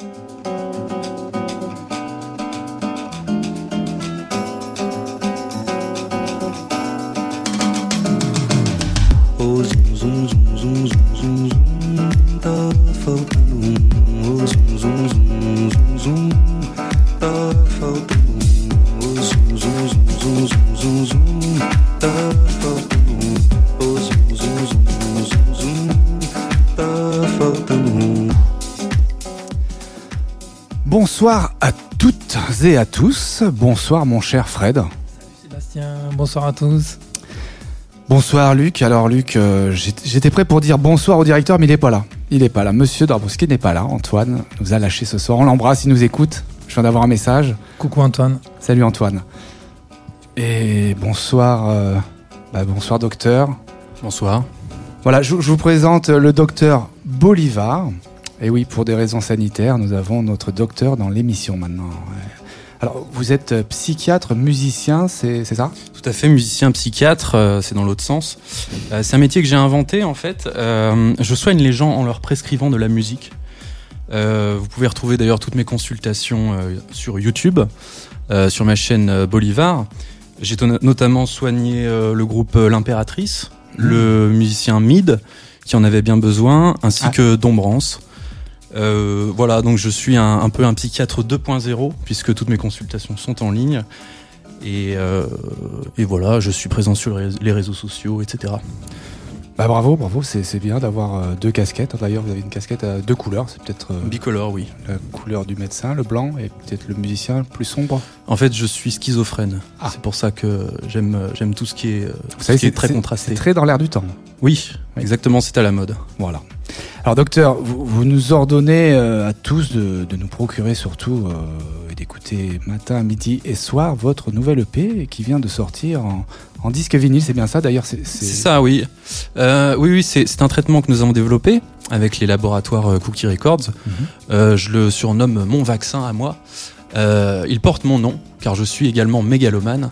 Música Bonsoir à toutes et à tous. Bonsoir mon cher Fred. Salut Sébastien, bonsoir à tous. Bonsoir Luc. Alors Luc, euh, j'étais prêt pour dire bonsoir au directeur, mais il n'est pas là. Il n'est pas là. Monsieur Darbowski n'est pas là. Antoine nous a lâché ce soir. On l'embrasse, il nous écoute. Je viens d'avoir un message. Coucou Antoine. Salut Antoine. Et bonsoir, euh, bah, bonsoir docteur. Bonsoir. Voilà, je, je vous présente le docteur Bolivar. Et oui, pour des raisons sanitaires, nous avons notre docteur dans l'émission maintenant. Alors, vous êtes euh, psychiatre, musicien, c'est ça? Tout à fait, musicien, psychiatre, euh, c'est dans l'autre sens. Euh, c'est un métier que j'ai inventé en fait. Euh, je soigne les gens en leur prescrivant de la musique. Vous pouvez retrouver d'ailleurs toutes mes consultations sur YouTube, sur ma chaîne Bolivar. J'ai notamment soigné le groupe L'Impératrice, mmh. le musicien Mid, qui en avait bien besoin, ainsi ah. que Dombrance. Euh, voilà, donc je suis un, peu un psychiatre 2.0 puisque toutes mes consultations sont en ligne. Et, euh, et, voilà, je suis présent sur les réseaux sociaux, etc. Bah bravo, bravo, c'est bien d'avoir euh, deux casquettes. D'ailleurs, vous avez une casquette à deux couleurs. C'est peut-être euh, bicolore, oui. La couleur du médecin, le blanc, et peut-être le musicien plus sombre. En fait, je suis schizophrène. Ah. C'est pour ça que j'aime j'aime tout ce qui est, vous savez, est très contrasté. C'est très dans l'air du temps. Oui, oui. exactement. C'est à la mode. Voilà. Alors docteur, vous, vous nous ordonnez euh, à tous de, de, nous procurer surtout euh, d'écouter matin, midi et soir votre nouvelle EP qui vient de sortir en, en disque vinyle, c'est bien ça d'ailleurs C'est ça, oui. Euh, oui, oui, c'est un traitement que nous avons développé avec les laboratoires euh, Cookie Records. Mm -hmm. euh, je le surnomme mon vaccin à moi. Euh, il porte mon nom car je suis également mégalomane.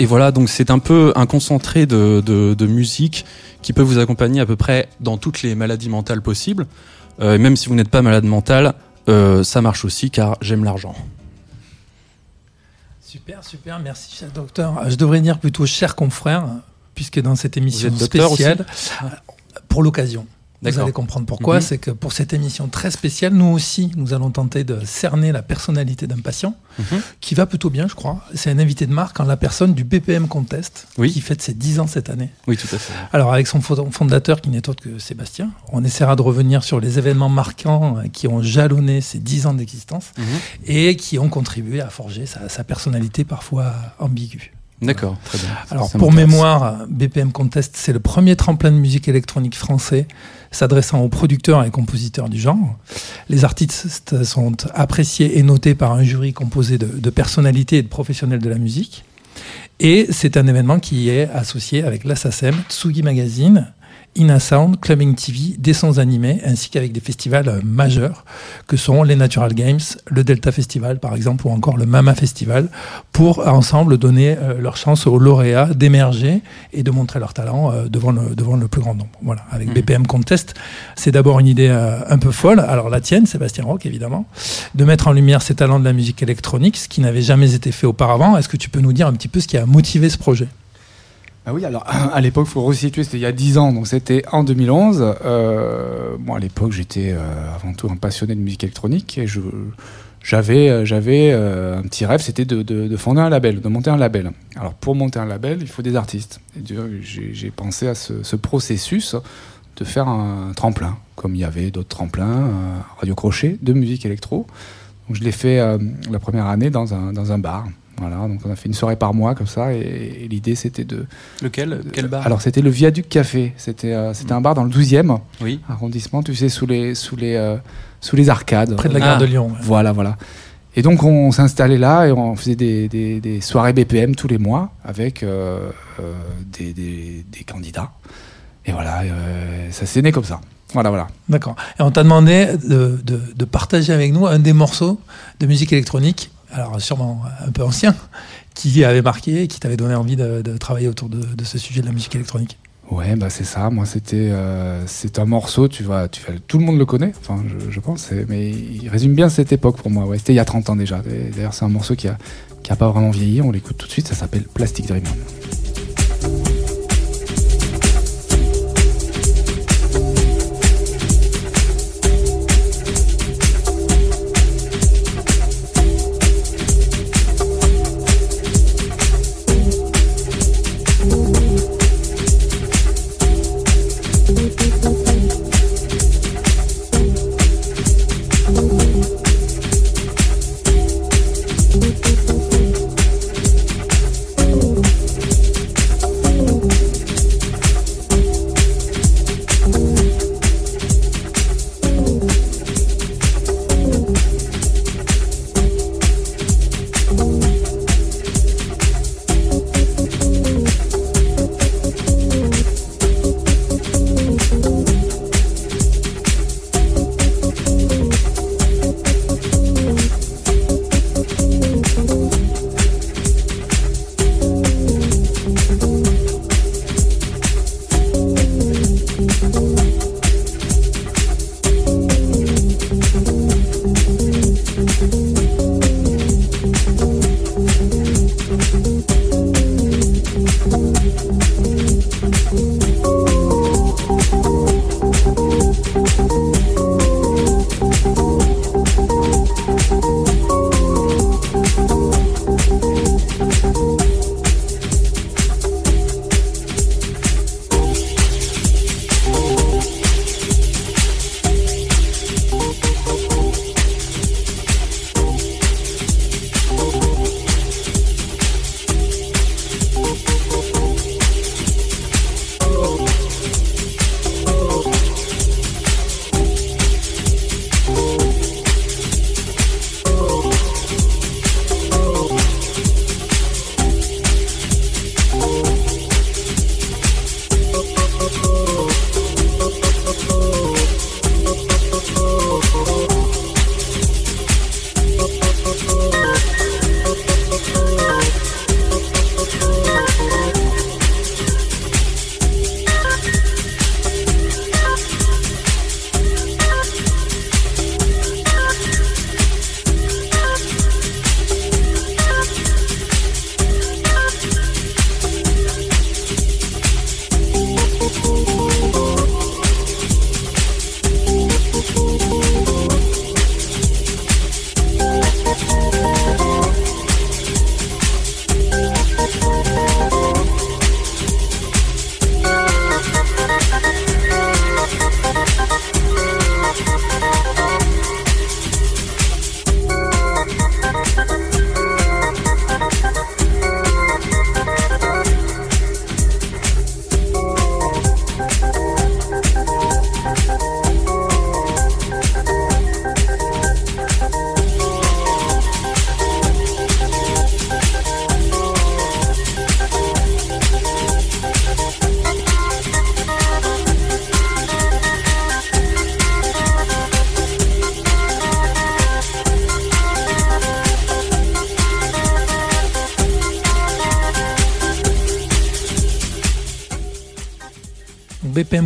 Et voilà, donc c'est un peu un concentré de, de, de, musique qui peut vous accompagner à peu près dans toutes les maladies mentales possibles. Même si vous n'êtes pas malade mental, euh, ça marche aussi car j'aime l'argent. Super, super, merci cher docteur. Je devrais dire plutôt cher confrère, puisque dans cette émission spéciale, pour l'occasion. Vous allez comprendre pourquoi. Mm -hmm. C'est que pour cette émission très spéciale, nous aussi, nous allons tenter de cerner la personnalité d'un patient mm -hmm. qui va plutôt bien, je crois. C'est un invité de marque en la personne du BPM Contest, oui. qui fête ses 10 ans cette année. Oui, tout à fait. Alors, avec son fondateur, qui n'est autre que Sébastien, on essaiera de revenir sur les événements marquants qui ont jalonné ces 10 ans d'existence mm -hmm. et qui ont contribué à forger sa, sa personnalité parfois ambiguë. D'accord, très bien. Alors, pour mémoire, BPM Contest, c'est le premier tremplin de musique électronique français s'adressant aux producteurs et compositeurs du genre. Les artistes sont appréciés et notés par un jury composé de, personnalités et de professionnels de la musique. Et c'est un événement qui est associé avec l'ASSACEM, Tsugi Magazine, Inasound, Clubbing TV, des sons animés, ainsi qu'avec des festivals majeurs que sont les Natural Games, le Delta Festival par exemple, ou encore le Mama Festival, pour ensemble donner euh, leur chance aux lauréats d'émerger et de montrer leur talent euh, devant, le, devant le plus grand nombre. Voilà, avec mmh. BPM Contest, c'est d'abord une idée euh, un peu folle, alors la tienne, Sébastien Rock évidemment, de mettre en lumière ces talents de la musique électronique, ce qui n'avait jamais été fait auparavant. Est-ce que tu peux nous dire un petit peu ce qui a motivé ce projet? Ah oui, alors à l'époque, il faut resituer, c'était il y a 10 ans, donc c'était en 2011. Euh, moi, à l'époque, j'étais euh, avant tout un passionné de musique électronique et je, j'avais, j'avais euh, un petit rêve, c'était de, de, de, fonder un label, de monter un label. Alors pour monter un label, il faut des artistes. Et j'ai, pensé à ce, ce, processus de faire un tremplin, comme il y avait d'autres tremplins, radio crochet, de musique électro. Donc je l'ai fait euh, la première année dans un, dans un bar. Voilà, donc on a fait une soirée par mois comme ça, et, et l'idée c'était de. Lequel? Quel bar? Alors c'était le Viaduc Café. C'était euh, c'était mmh. un bar dans le 12e oui. arrondissement, tu sais, sous les sous les euh, sous les arcades. Près de la gare ah. de Lyon. Ouais. Voilà, voilà. Et donc on, on s'installait là et on faisait des, des, des, soirées BPM tous les mois avec euh, des, des, candidats. Et voilà, ça s'est né comme ça. Voilà, voilà. D'accord. Et on t'a demandé de, de, de partager avec nous un des morceaux de musique électronique alors sûrement un peu ancien, qui avait marqué, qui t'avait donné envie de, travailler autour de, ce sujet de la musique électronique Ouais, bah c'est ça. Moi, c'était euh, c'est un morceau. Tu vois, tu tout le monde le connaît. Je, pense. Mais il résume bien cette époque pour moi. C'était il y a 30 ans déjà. D'ailleurs, c'est un morceau qui a qui pas vraiment vieilli. On l'écoute tout de suite. Ça s'appelle Plastic Dream.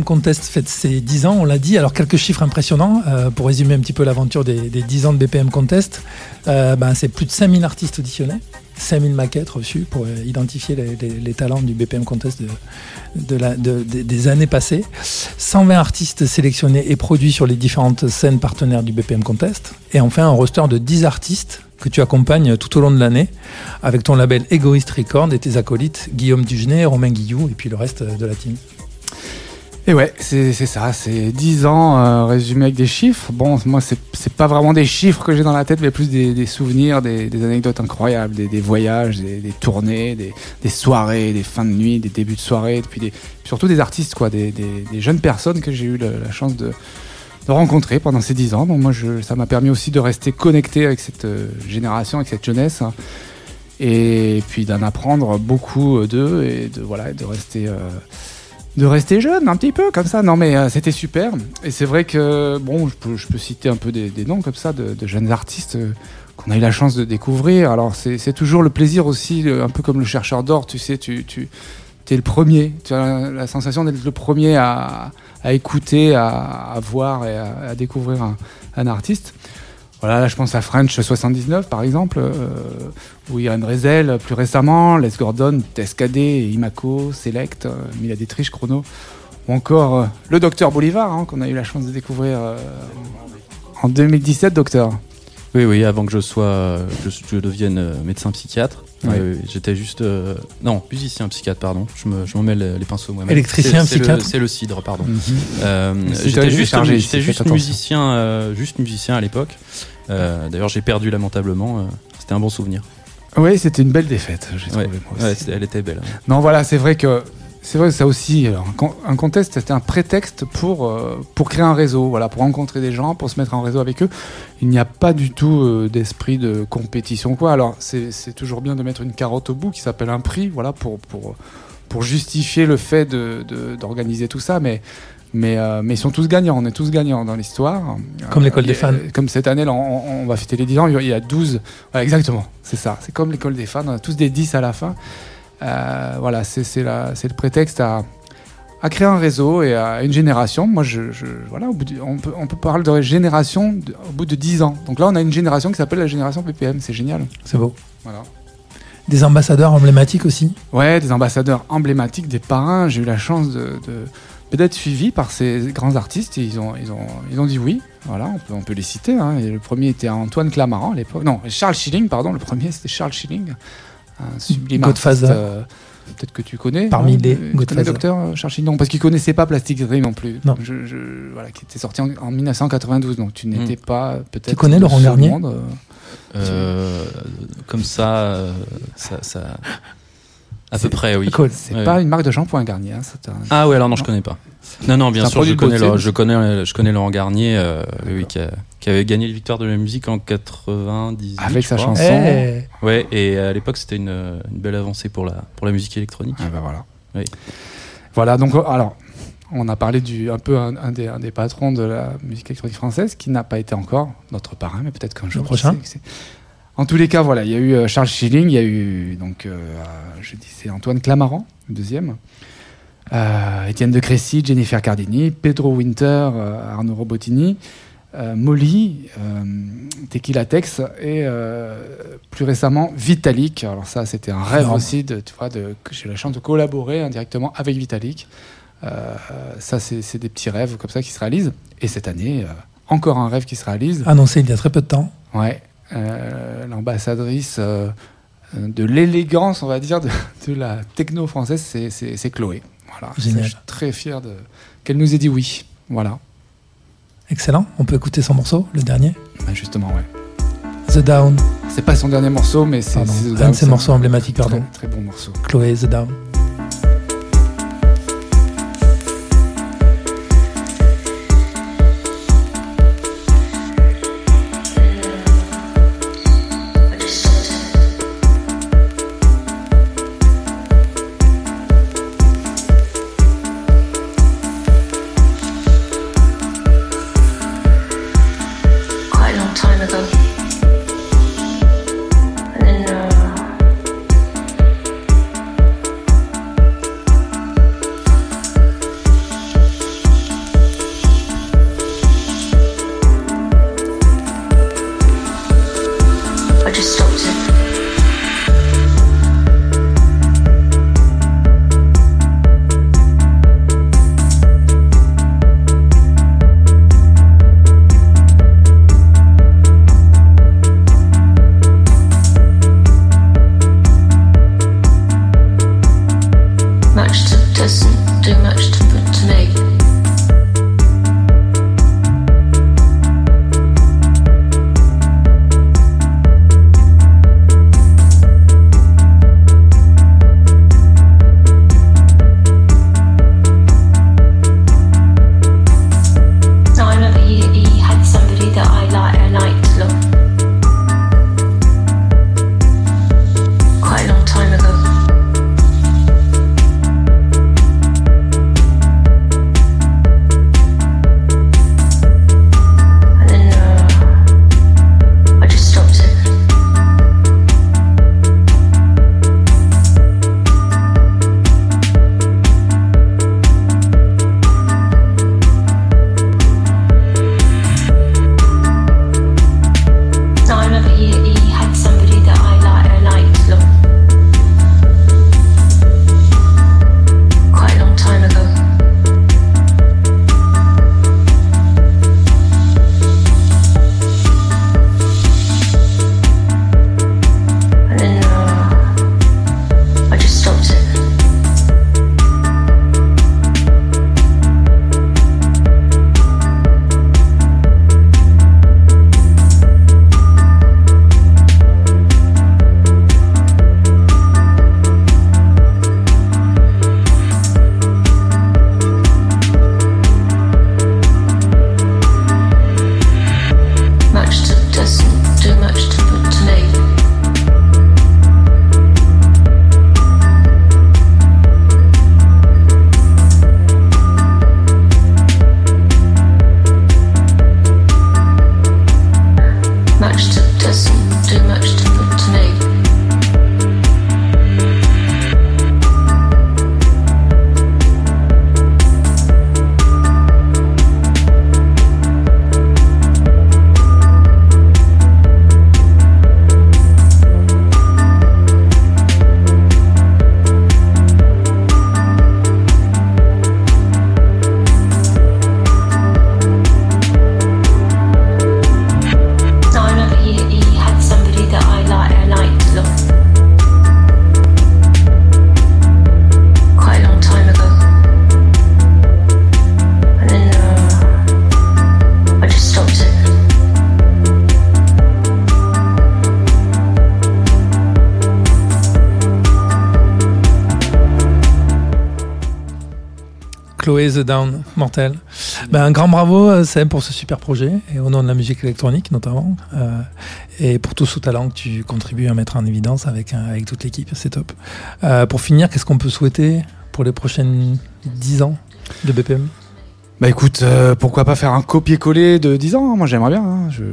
Contest fête ses 10 ans, on l'a dit. Alors, quelques chiffres impressionnants euh, pour résumer un petit peu l'aventure des, 10 ans de BPM Contest. Euh, ben, c'est plus de 5000 artistes auditionnés, 5000 maquettes reçues pour euh, identifier les, talents du BPM Contest de, des années passées. 120 artistes sélectionnés et produits sur les différentes scènes partenaires du BPM Contest. Et enfin, un roster de 10 artistes que tu accompagnes tout au long de l'année avec ton label Egoist Record et tes acolytes Guillaume Dugenet, Romain Guillou et puis le reste de la team. Et ouais, c'est ça, c'est 10 ans euh, résumé avec des chiffres. Bon, moi, c'est pas vraiment des chiffres que j'ai dans la tête, mais plus des, souvenirs, des, anecdotes incroyables, des, voyages, des, tournées, des, soirées, des fins de nuit, des débuts de soirée, puis des, surtout des artistes, quoi, des, jeunes personnes que j'ai eu la, chance de, rencontrer pendant ces 10 ans. Donc moi, je, ça m'a permis aussi de rester connecté avec cette euh, génération, avec cette jeunesse. Hein. et puis d'en apprendre beaucoup euh, d'eux et de, voilà, de rester de rester jeune un petit peu comme ça. Non mais euh, c'était super. Et c'est vrai que bon, je peux, je peux, citer un peu des, noms comme ça de, jeunes artistes euh, qu'on a eu la chance de découvrir. Alors c'est toujours le plaisir aussi, un peu comme le chercheur d'or, tu sais, tu, tu es le premier. Tu as la, la sensation d'être le premier à, à écouter, à, à voir et à, à découvrir un, un artiste. Voilà, là je pense à French 79 par exemple, euh, ou Irene Rezel plus récemment, Les Gordon, Tescadé, Imaco, Select, euh, Mila Dietrich, Chrono, ou encore euh, le Docteur Bolivar hein, qu'on a eu la chance de découvrir euh, en 2017, Docteur. Oui, oui, avant que je sois, je, je devienne euh, médecin psychiatre. Oui, J'étais juste, euh, non, musicien psychiatre, pardon. Je me, je m'en mêle les, pinceaux moi-même. Électricien, C'est- c'est le- psychiatre. C'est le cidre, pardon. Euh, Si j'étais juste, musicien, euh, juste musicien à l'époque. Euh, D'ailleurs, j'ai perdu lamentablement. euh, C'était un bon souvenir. Oui, c'était une belle défaite, j'ai Ouais. trouvé. moi aussi. Ouais, c'était- elle était belle. Non, voilà, c'est vrai que c'est vrai que ça aussi. Alors, un, con- un contest, c'était un prétexte pour euh, pour créer un réseau, voilà, pour rencontrer des gens, pour se mettre en réseau avec eux. Il n'y a pas du tout euh, d'esprit de compétition, quoi. Alors, c'est toujours bien de mettre une carotte au bout qui s'appelle un prix, voilà, pour pour pour justifier le fait de de- d'organiser tout ça, mais. Mais, euh, mais ils sont tous gagnants, on est tous gagnants dans l'histoire. Comme l'école Euh, des fans. Comme cette année, là, on, on va fêter les 10 ans, il y a 12. Voilà, exactement, c'est ça. C'est comme l'école des fans, on a tous des 10 à la fin. Euh, voilà, c'est le prétexte à, à créer un réseau et à une génération. Moi, je, je- voilà, au bout du- on, peut, on peut parler de génération de- au bout de 10 ans. Donc là, on a une génération qui s'appelle la génération PPM, c'est génial. C'est beau. Voilà. Des ambassadeurs emblématiques aussi. Ouais, des ambassadeurs emblématiques, des parrains. J'ai eu la chance de, de- d'être suivi par ces grands artistes et ils ont, ils ont, ils ont dit oui. Voilà, on peut, on peut les citer. hein. Et le premier était Antoine Clamaran à l'époque. Non, Charles Schilling, pardon. Le premier, c'était Charles Schilling. Un sublime Godfather. artiste. euh, Peut-être que tu connais. Parmi non les tu connais Godfather. docteur euh, Charles Schilling? Non, parce qu'il connaissait pas Plastic Dream non plus. Non. Je, je- voilà, qui était sorti en, en 1992. Donc tu n'étais pas peut-être. Tu connais Laurent Garnier? monde, euh. Euh, comme ça, euh, ça, ça- à peu près, oui. C'est Ouais. pas une marque de shampoing Garnier. hein, un- Ah ouais, alors non, je connais pas. Non, non, bien sûr, je connais, le- je connais, je connais Laurent Garnier, euh, oui, qui, a- qui avait gagné le victoire de la musique en 90. Avec sa chanson. Eh, Ouais, et à l'époque, c'était une, une belle avancée pour la, pour la musique électronique. Ah bah voilà. Oui. Voilà, donc euh, alors, on a parlé du un peu un, un des, un des patrons de la musique électronique française qui n'a pas été encore notre parrain, mais peut-être qu'un jour. qui prochain. En tous les cas, voilà, il y a eu euh, Charles Schilling, il y a eu donc, euh, je disais Antoine Clamaran, le deuxième, euh, Étienne de Crécy, Jennifer Cardini, Pedro Winter, Arnaud Robotini, Molly, Tequila Tex et euh, plus récemment Vitalik. Alors ça, c'était un rêve aussi de, tu vois, de, que j'ai eu la chance de collaborer indirectement avec Vitalik. Euh, ça, c'est des petits rêves comme ça qui se réalisent. Et cette année, euh, encore un rêve qui se réalise. Annoncé il y a très peu de temps. Ouais, l'ambassadrice euh, de l'élégance, on va dire, de, de la techno française, c'est- Chloé. Voilà, Génial. Je suis très fier de qu'elle nous ait dit oui. Voilà, Excellent. On peut écouter son morceau, le dernier? Bah, justement, ouais. The Down. C'est pas son dernier morceau, mais c'est Un de ses morceaux emblématiques, Très, pardon. très bon morceau. Chloé, The Down. The Down, mortel. Ben, un grand bravo, euh, Seb, pour ce super projet, et au nom de la musique électronique notamment, euh, et pour tout ce talent que tu contribues à mettre en évidence avec, un- avec toute l'équipe, c'est top. Euh, pour finir, qu'est-ce qu'on peut souhaiter pour les prochaines 10 ans de BPM Bah écoute, euh, pourquoi pas faire un copier-coller de 10 ans hein, Moi j'aimerais bien, hein. je,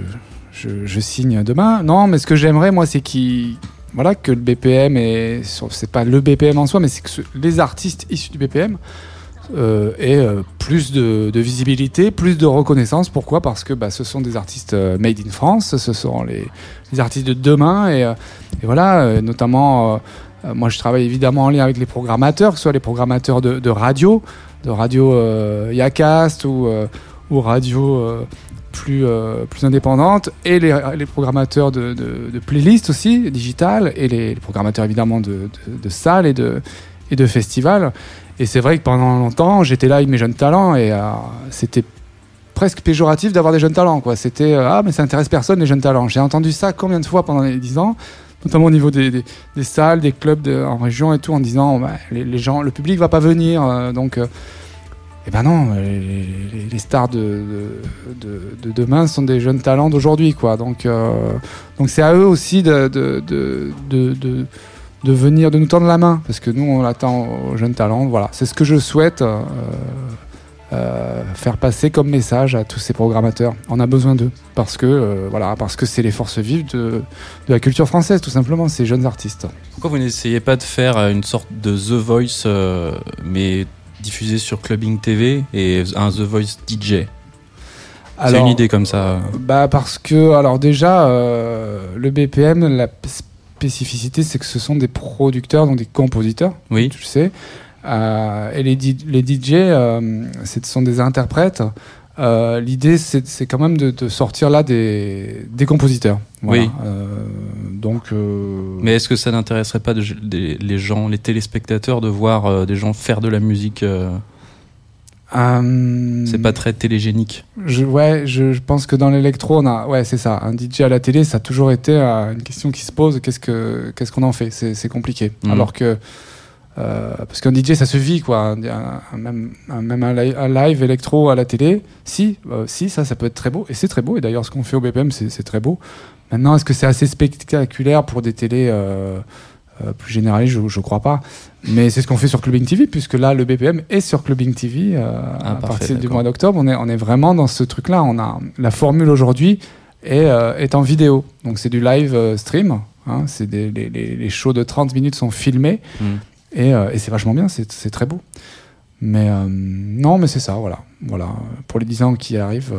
je, signe demain. Non, mais ce que j'aimerais moi c'est voilà, que le BPM, et c'est pas le BPM en soi, mais c'est que les artistes issus du BPM euh, aient euh, plus de, visibilité, plus de reconnaissance. Pourquoi? Parce que bah, ce sont des artistes euh, made in France, ce sont les, artistes de demain, et, et voilà, notamment, moi je travaille évidemment en lien avec les programmateurs, que ce soit les programmateurs de, radio, de radio Yacast ou, radio plus, indépendante, et les, les programmateurs de, playlists aussi, digitales, et les, les programmateurs évidemment de, de, de salles et de, et de festivals. Et c'est vrai que pendant longtemps, j'étais là avec mes jeunes talents, et euh, c'était presque péjoratif d'avoir des jeunes talents. quoi. C'était euh, Ah, mais ça intéresse personne, les jeunes talents. J'ai entendu ça combien de fois pendant les 10 ans notamment au niveau des, des, salles, des clubs en région et tout, en disant bah, les, gens, le public va pas venir, euh, donc euh, eh ben non, les, stars de, de, de- de demain sont des jeunes talents d'aujourd'hui, quoi. Donc donc c'est à eux aussi de de, venir, de nous tendre la main, parce que nous on attend aux jeunes talents. Voilà, c'est ce que je souhaite. euh, euh, faire passer comme message à tous ces programmateurs. On a besoin d'eux parce que euh, voilà, parce que c'est les forces vives de, de la culture française, tout simplement, ces jeunes artistes. Pourquoi vous n'essayez pas de faire une sorte de The Voice, mais diffusé sur Clubbing TV et un The Voice DJ C'est une idée comme ça. Bah parce que alors déjà le BPM, la spécificité c'est que ce sont des producteurs, donc des compositeurs, Oui. tu le sais. Euh, et les, les DJ, euh, ce sont des interprètes. Euh, L'idée, c'est quand même de, de sortir là des, des compositeurs. Voilà. Oui. Donc. Mais est-ce que ça n'intéresserait pas de- les gens, les téléspectateurs, de voir des gens faire de la musique euh, C'est pas très télégénique. Je, ouais, je, je pense que dans l'électro, on a, ouais, c'est ça. Un DJ à la télé, ça a toujours été euh, une question qui se pose. Qu'est-ce que, qu'est-ce qu'on en fait? C'est, compliqué. Mhm. Alors que, euh, parce qu'un DJ, ça se vit, quoi. Un, même, un, même un, li- un live électro à la télé, si, si, ça, ça peut être très beau. Et c'est très beau. Et d'ailleurs, ce qu'on fait au BPM, c'est, c'est très beau. Maintenant, est-ce que c'est assez spectaculaire pour des télés euh, plus généralistes Je, je crois pas. Mais c'est ce qu'on fait sur Clubbing TV, puisque là, le BPM est sur Clubbing TV euh, Ah, à parfait, partir du mois d'octobre. On est, on est vraiment dans ce truc-là. On a la formule aujourd'hui est, euh, est en vidéo. Donc c'est du live stream. hein. c'est des, les, shows de 30 minutes sont filmés Mm. et, et c'est vachement bien. C'est c'est très beau. Mais non, mais c'est ça. Voilà, voilà. Pour les 10 ans qui arrivent,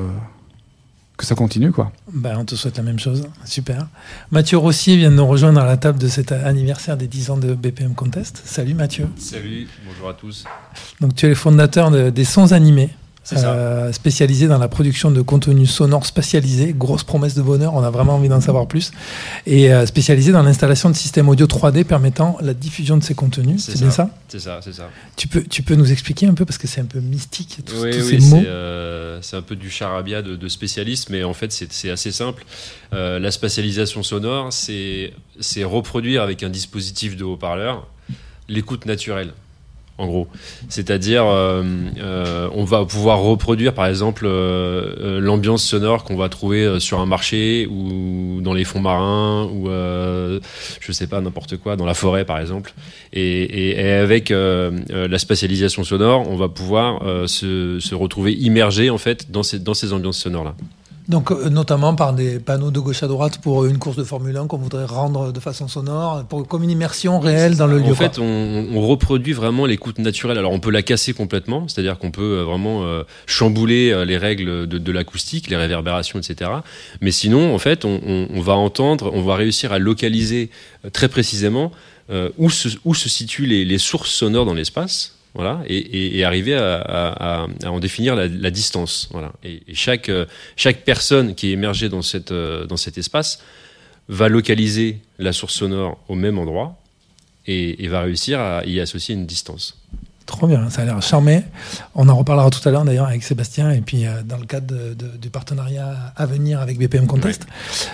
que ça continue, quoi. Ben, on te souhaite la même chose. Super. Mathieu Rossi vient de nous rejoindre à la table de cet anniversaire des 10 ans de BPM Contest. Salut Mathieu. Salut, bonjour à tous. Donc tu es le fondateur de- des Sons Animés. Euh, spécialisé dans la production de contenu sonore spatialisé. Grosse promesse de bonheur, on a vraiment envie d'en savoir plus. Et euh, spécialisé dans l'installation de systèmes audio 3D permettant la diffusion de ces contenus. C'est bien ça. C'est ça, c'est ça. tu peux, tu peux nous expliquer un peu parce que c'est un peu mystique tous, oui, tous oui, ces mots. c'est euh, c'est un peu du charabia de, de spécialistes, mais en fait, c'est assez simple. Euh, la spatialisation sonore, c'est reproduire avec un dispositif de haut-parleur l'écoute naturelle. En gros, c'est-à-dire, euh, euh, on va pouvoir reproduire, par exemple, euh, euh, l'ambiance sonore qu'on va trouver euh, sur un marché ou dans les fonds marins ou, euh, je sais pas, n'importe quoi, dans la forêt, par exemple. Et, et- et avec la spatialisation sonore, on va pouvoir se, se retrouver immergé en fait dans ces, dans ces ambiances sonores là. Donc euh, notamment par des panneaux de gauche à droite pour une course de Formule 1 qu'on voudrait rendre de façon sonore, pour, comme une immersion réelle dans le lieu. En fait, on, on reproduit vraiment l'écoute naturelle. Alors, on peut la casser complètement, c'est-à-dire qu'on peut euh, vraiment euh, chambouler euh, les règles de, de l'acoustique, les réverbérations, etc. Mais sinon, en fait, on, on- on va entendre, on va réussir à localiser euh, très précisément euh, où, se, où se situent les, les sources sonores dans l'espace. Voilà, et, arriver à, en définir la, distance. Voilà. Et, chaque, euh, chaque personne qui est émergée dans, cette, euh, dans cet espace va localiser la source sonore au même endroit et va réussir à y associer une distance. Trop bien, ça a l'air charmé. On en reparlera tout à l'heure d'ailleurs avec Sébastien et puis euh, dans le cadre de- de- du partenariat à venir avec BPM Contest.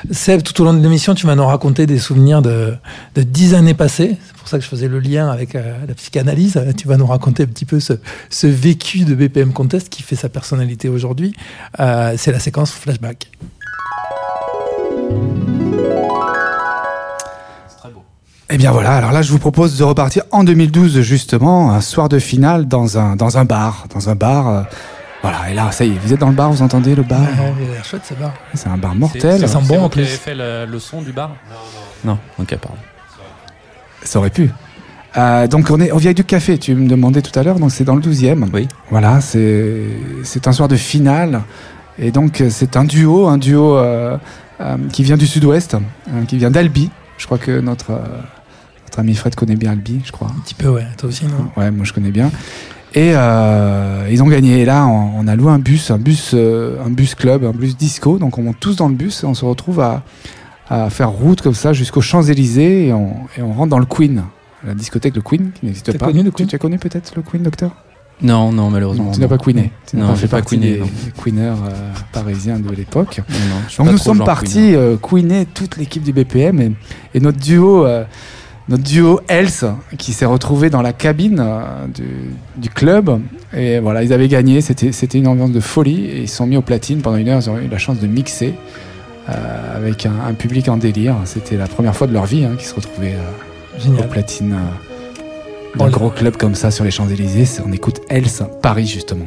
Seb, tout au long de l'émission, tu vas nous raconter des souvenirs de, de 10 années passées. C'est pour ça que je faisais le lien avec euh, la psychanalyse. Euh, Tu vas nous raconter un petit peu ce, ce vécu de BPM Contest qui fait sa personnalité aujourd'hui. Euh, C'est la séquence flashback. Eh bien voilà, alors là je vous propose de repartir en 2012 justement, un soir de finale dans un, dans un bar. Dans un bar. euh, voilà, et là, ça y est, vous êtes dans le bar, vous entendez le bar? Ah, il a l'air chouette ce bar. C'est un bar mortel. Ça sent C'est bon, vous en qui avez plus. fait le, le son du bar? Non, non. ok, pardon. Ça aurait pu. Euh, donc on est au Vieille du Café, tu me demandais tout à l'heure, donc c'est dans le 12e. Oui. Voilà, c'est c'est un soir de finale. Et donc c'est un duo, un duo euh, euh, qui vient du sud-ouest, euh, qui vient d'Albi. Je crois que notre, euh, notre ami Fred connaît bien Albi, je crois. Un petit peu, ouais. Toi aussi, non? Ouais, moi je connais bien. Et euh, ils ont gagné. Et là, on, on a loué un bus, un bus, euh, un bus club, un bus disco. Donc on monte tous dans le bus et on se retrouve à, à faire route comme ça jusqu'aux Champs-Élysées et on, et on rentre dans le Queen, la discothèque le Queen qui n'existe T'as pas. connu le Tu- Queen? Tu as connu peut-être le Queen, docteur? Non, non, malheureusement. Non, tu n'as pas queené. Tu n'as Non, j'ai fait pas partie queené, des, non. queeners euh, parisiens de l'époque. Donc pas nous trop sommes partis euh, queener toute l'équipe du BPM et, et notre duo, euh, notre duo Else qui s'est retrouvé dans la cabine euh, du, du club et voilà ils avaient gagné. C'était une ambiance de folie et ils se sont mis au platine pendant une heure. Ils ont eu la chance de mixer euh, avec un, un public en délire. C'était la première fois de leur vie hein, qu'ils se retrouvaient euh, au platine euh, d'un les- gros club comme ça sur les Champs Élysées. C'est- On écoute Else Paris justement.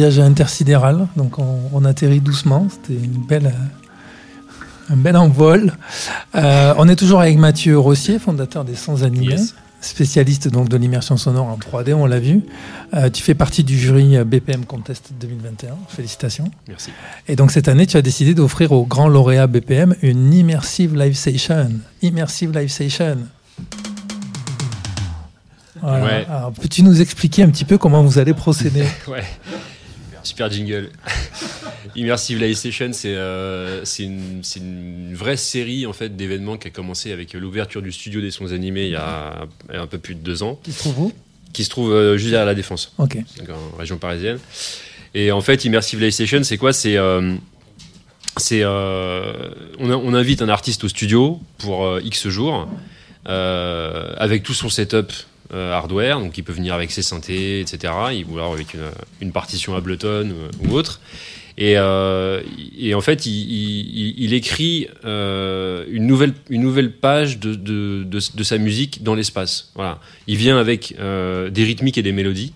Voyage intersidéral. Donc on, on atterrit doucement. C'était une belle, euh, un bel envol. Euh, on est toujours avec Mathieu Rossier, fondateur des Sans Animés. Yes. Spécialiste donc de l'immersion sonore en 3D, on l'a vu. Euh, tu fais partie du jury BPM Contest 2021. Félicitations. Merci. Et donc cette année, tu as décidé d'offrir aux grands lauréats BPM une immersive live session. Immersive live session. Voilà. Ouais. Alors, peux-tu nous expliquer un petit peu comment vous allez procéder? Ouais. Super jingle. Immersive Live Station, c'est euh, une, une vraie série en fait d'événements qui a commencé avec l'ouverture du studio des sons animés il y a un peu plus de deux ans, Qui se trouve où? Qui se trouve euh, juste derrière la Défense, Ok. donc en région parisienne. Et en fait, Immersive Live Station, c'est quoi? C'est euh, c'est euh, on, invite un artiste au studio pour X jours avec tout son setup euh, hardware, donc il peut venir avec ses synthés, etc. Ou alors avec une, partition Ableton ou, ou autre. Et, euh, et en fait, il, écrit euh, une, nouvelle, une nouvelle page de, de, de, de sa musique dans l'espace. Voilà. Il vient avec euh, des rythmiques et des mélodies.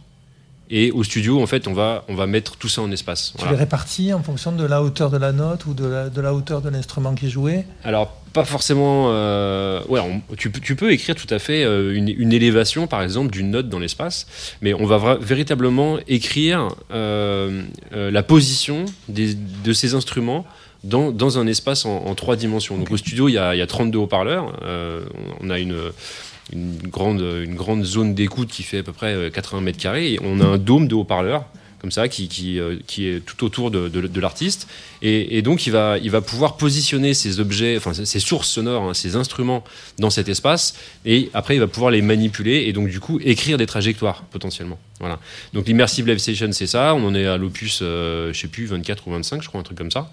Et au studio, en fait, on va, on va mettre tout ça en espace. Tu Voilà. les répartis en fonction de la hauteur de la note ou de la, de la hauteur de l'instrument qui est joué Alors, pas forcément. euh, ouais, on- tu, peux- tu peux écrire tout à fait euh, une, une élévation, par exemple, d'une note dans l'espace, mais on va véritablement écrire euh, la position des- de ces instruments dans, dans un espace en, en trois dimensions. Donc, au studio, il y a, il y a 32 haut-parleurs. on a une. Une grande, une grande zone d'écoute qui fait à peu près euh, 80 mètres carrés et on a un dôme de haut-parleurs comme ça qui, qui, euh, qui est tout autour de, l'artiste et, et donc il va, il va pouvoir positionner ses objets, enfin ses sources sonores, hein, ses instruments dans cet espace et après il va pouvoir les manipuler et donc du coup écrire des trajectoires potentiellement. Voilà. Donc l'immersive live station c'est ça, on en est à l'opus, euh, je sais plus 24 ou 25 je crois un truc comme ça.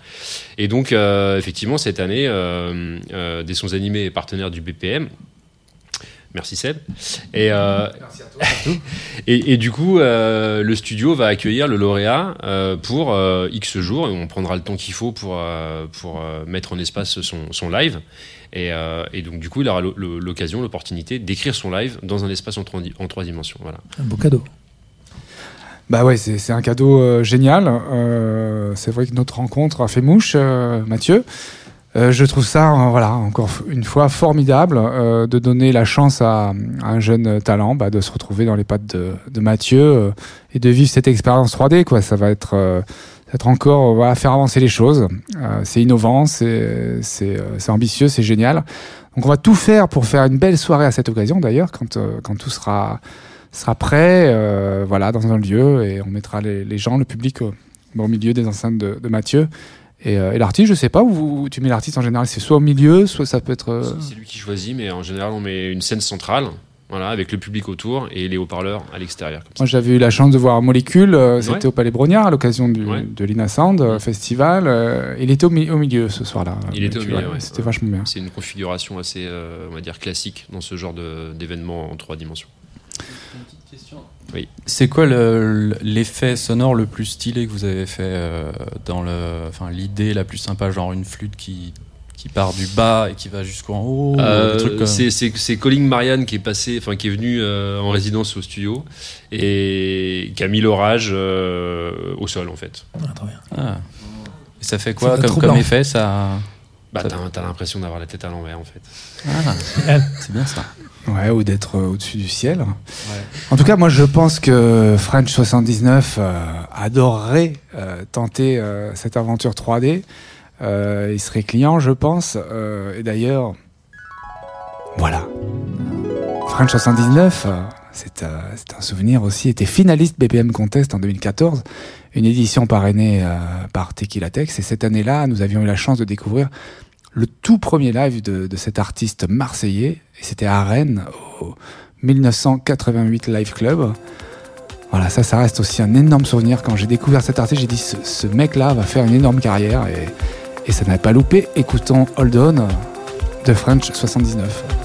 Et donc euh, effectivement cette année euh, euh, des sons animés est partenaire du BPM. Merci Seb. Et, euh, et, et du coup, euh, le studio va accueillir le lauréat euh, pour euh, X jours. Et on prendra le temps qu'il faut pour, euh, pour euh, mettre en espace son, son live. Et, euh, et donc, du coup, il aura l'o- l'o- l'occasion, l'opportunité d'écrire son live dans un espace en trois, en trois dimensions. Voilà. Un beau cadeau. Bah ouais, c'est un cadeau euh, génial. Euh, c'est vrai que notre rencontre a fait mouche, euh, Mathieu. Euh, je trouve ça, euh, voilà, encore une fois formidable euh, de donner la chance à, à un jeune talent bah, de se retrouver dans les pattes de, de Mathieu euh, et de vivre cette expérience 3D. Quoi. Ça va être, euh, être encore, voilà, faire avancer les choses. C'est innovant, c'est ambitieux, c'est génial. Donc on va tout faire pour faire une belle soirée à cette occasion d'ailleurs, quand, quand tout sera sera prêt, voilà, dans un lieu, et on mettra les, les gens, le public au, au milieu des enceintes de, de Mathieu. Et, euh, et l'artiste, je sais pas où, où tu mets l'artiste en général, c'est soit au milieu, soit ça peut être. euh, C'est- lui qui choisit, mais en général, on met une scène centrale. Voilà, avec le public autour et les haut-parleurs à l'extérieur. Moi, j'avais eu la chance de voir Molécule, euh, c'était Ouais. au Palais Brognard à l'occasion Ouais. de l'Ina Sound Mm. Festival. euh, il était au, mi- au milieu ce soir-là. Il était au milieu. C'était vachement bien. C'est une configuration assez, euh, on va dire, classique dans ce genre d'événement en trois dimensions. Oui. C'est quoi le- l'effet sonore le plus stylé que vous avez fait euh, dans le, enfin l'idée la plus sympa, genre une flûte qui qui part du bas et qui va jusqu'en haut, Euh, c'est Colin Marianne qui est passé, enfin qui est venu euh, en résidence au studio et qui a mis l'orage euh, au sol en fait. Ah, trop bien. Ah. Et ça fait quoi Ça fait comme, effet ça Bah t'as l'impression d'avoir la tête à l'envers en fait. Ah, c'est bien ça. Ouais, ou d'être euh, au-dessus du ciel. En tout cas, moi, je pense que French 79 euh, adorerait euh, tenter euh, cette aventure 3D. Euh, il serait client, je pense. Et d'ailleurs, voilà. French 79, euh, c'est un souvenir aussi, était finaliste BPM Contest en 2014, une édition parrainée par Tequila Tex. Et cette année-là, nous avions eu la chance de découvrir le tout premier live de, cet artiste marseillais. Et c'était à Rennes, au 1988 Live Club. Voilà, ça, ça reste aussi un énorme souvenir. Quand j'ai découvert cet artiste, j'ai dit ce, ce mec-là va faire une énorme carrière et, et ça n'a pas loupé. Écoutons Hold On de French 79.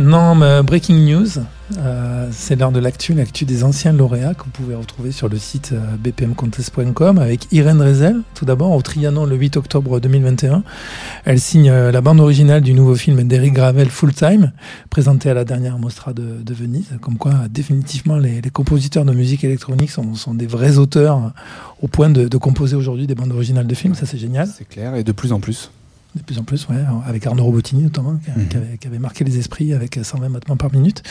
Maintenant, euh, breaking news. Euh, c'est l'heure de l'actu, l'actu des anciens lauréats que vous pouvez retrouver sur le site euh, bpmcontest.com avec Irène Rezel, tout d'abord, au Trianon le 8 octobre 2021. Elle signe la bande originale du nouveau film d'Eric Gravel Full Time, présenté à la dernière Mostra de, Venise. Comme quoi, définitivement, les, compositeurs de musique électronique sont, des vrais auteurs au point de composer aujourd'hui des bandes originales de films. Ça, c'est génial. C'est clair, et de plus en plus. De plus en plus, ouais, avec Arnaud Robotini notamment, qui, Mhm. qui avait, qui avait marqué les esprits avec 120 battements par minute.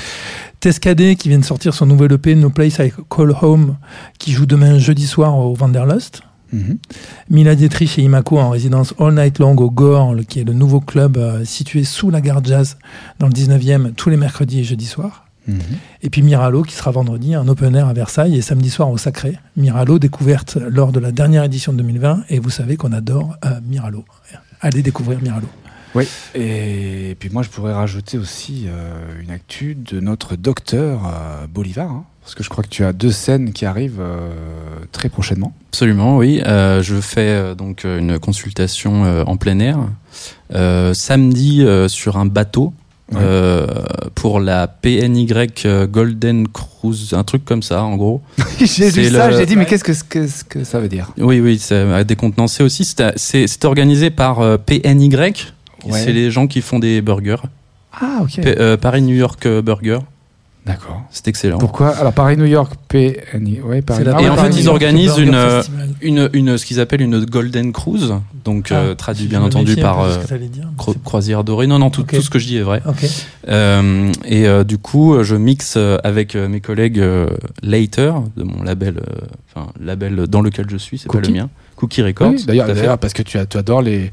Tescadé qui vient de sortir son nouvel EP No Place I Call Home, qui joue demain jeudi soir au Vanderlust. Mhm. Mila Dietrich et Imako en résidence All Night Long au Gore, qui est le nouveau club euh, situé sous la gare jazz dans le 19e, tous les mercredis et jeudis soirs. Mhm. Et puis Miralo qui sera vendredi en open air à Versailles et samedi soir au Sacré. Miralo découverte lors de la dernière édition de 2020 et vous savez qu'on adore euh, Miralo. Allez découvrir Miralo. Oui, et puis moi je pourrais rajouter aussi euh, une actu de notre docteur euh, Bolivar, hein, parce que je crois que tu as deux scènes qui arrivent euh, très prochainement. Absolument, oui. Euh, je fais euh, donc une consultation euh, en plein air euh, samedi euh, sur un bateau Ouais. euh, pour la PNY euh, Golden Cruise, un truc comme ça, en gros. j'ai lu ça, le- j'ai dit mais qu'est-ce que, ça veut dire? Oui, oui, c'est décontenancé aussi. C'est organisé par euh, PNY. Ouais. C'est les gens qui font des burgers. Ah ok. P- euh, Paris New York Burger. D'accord. C'est excellent. Pourquoi Alors Paris New York PNI, ouais Paris. La Ah Et en Paris, fait, New ils York. organisent une, euh. Une, une, ce qu'ils appellent une Golden Cruise, donc euh, Ah, traduit bien entendu par euh, dire, cro- croisière dorée. Non, non, tout, ce que je dis est vrai. Ok. Euh, et euh, du coup, je mixe avec mes collègues euh, Later, de mon label, euh, enfin label dans lequel je suis, c'est pas Cookie. le mien, Cookie Records. Oui, d'ailleurs, parce que tu, as- tu adores les,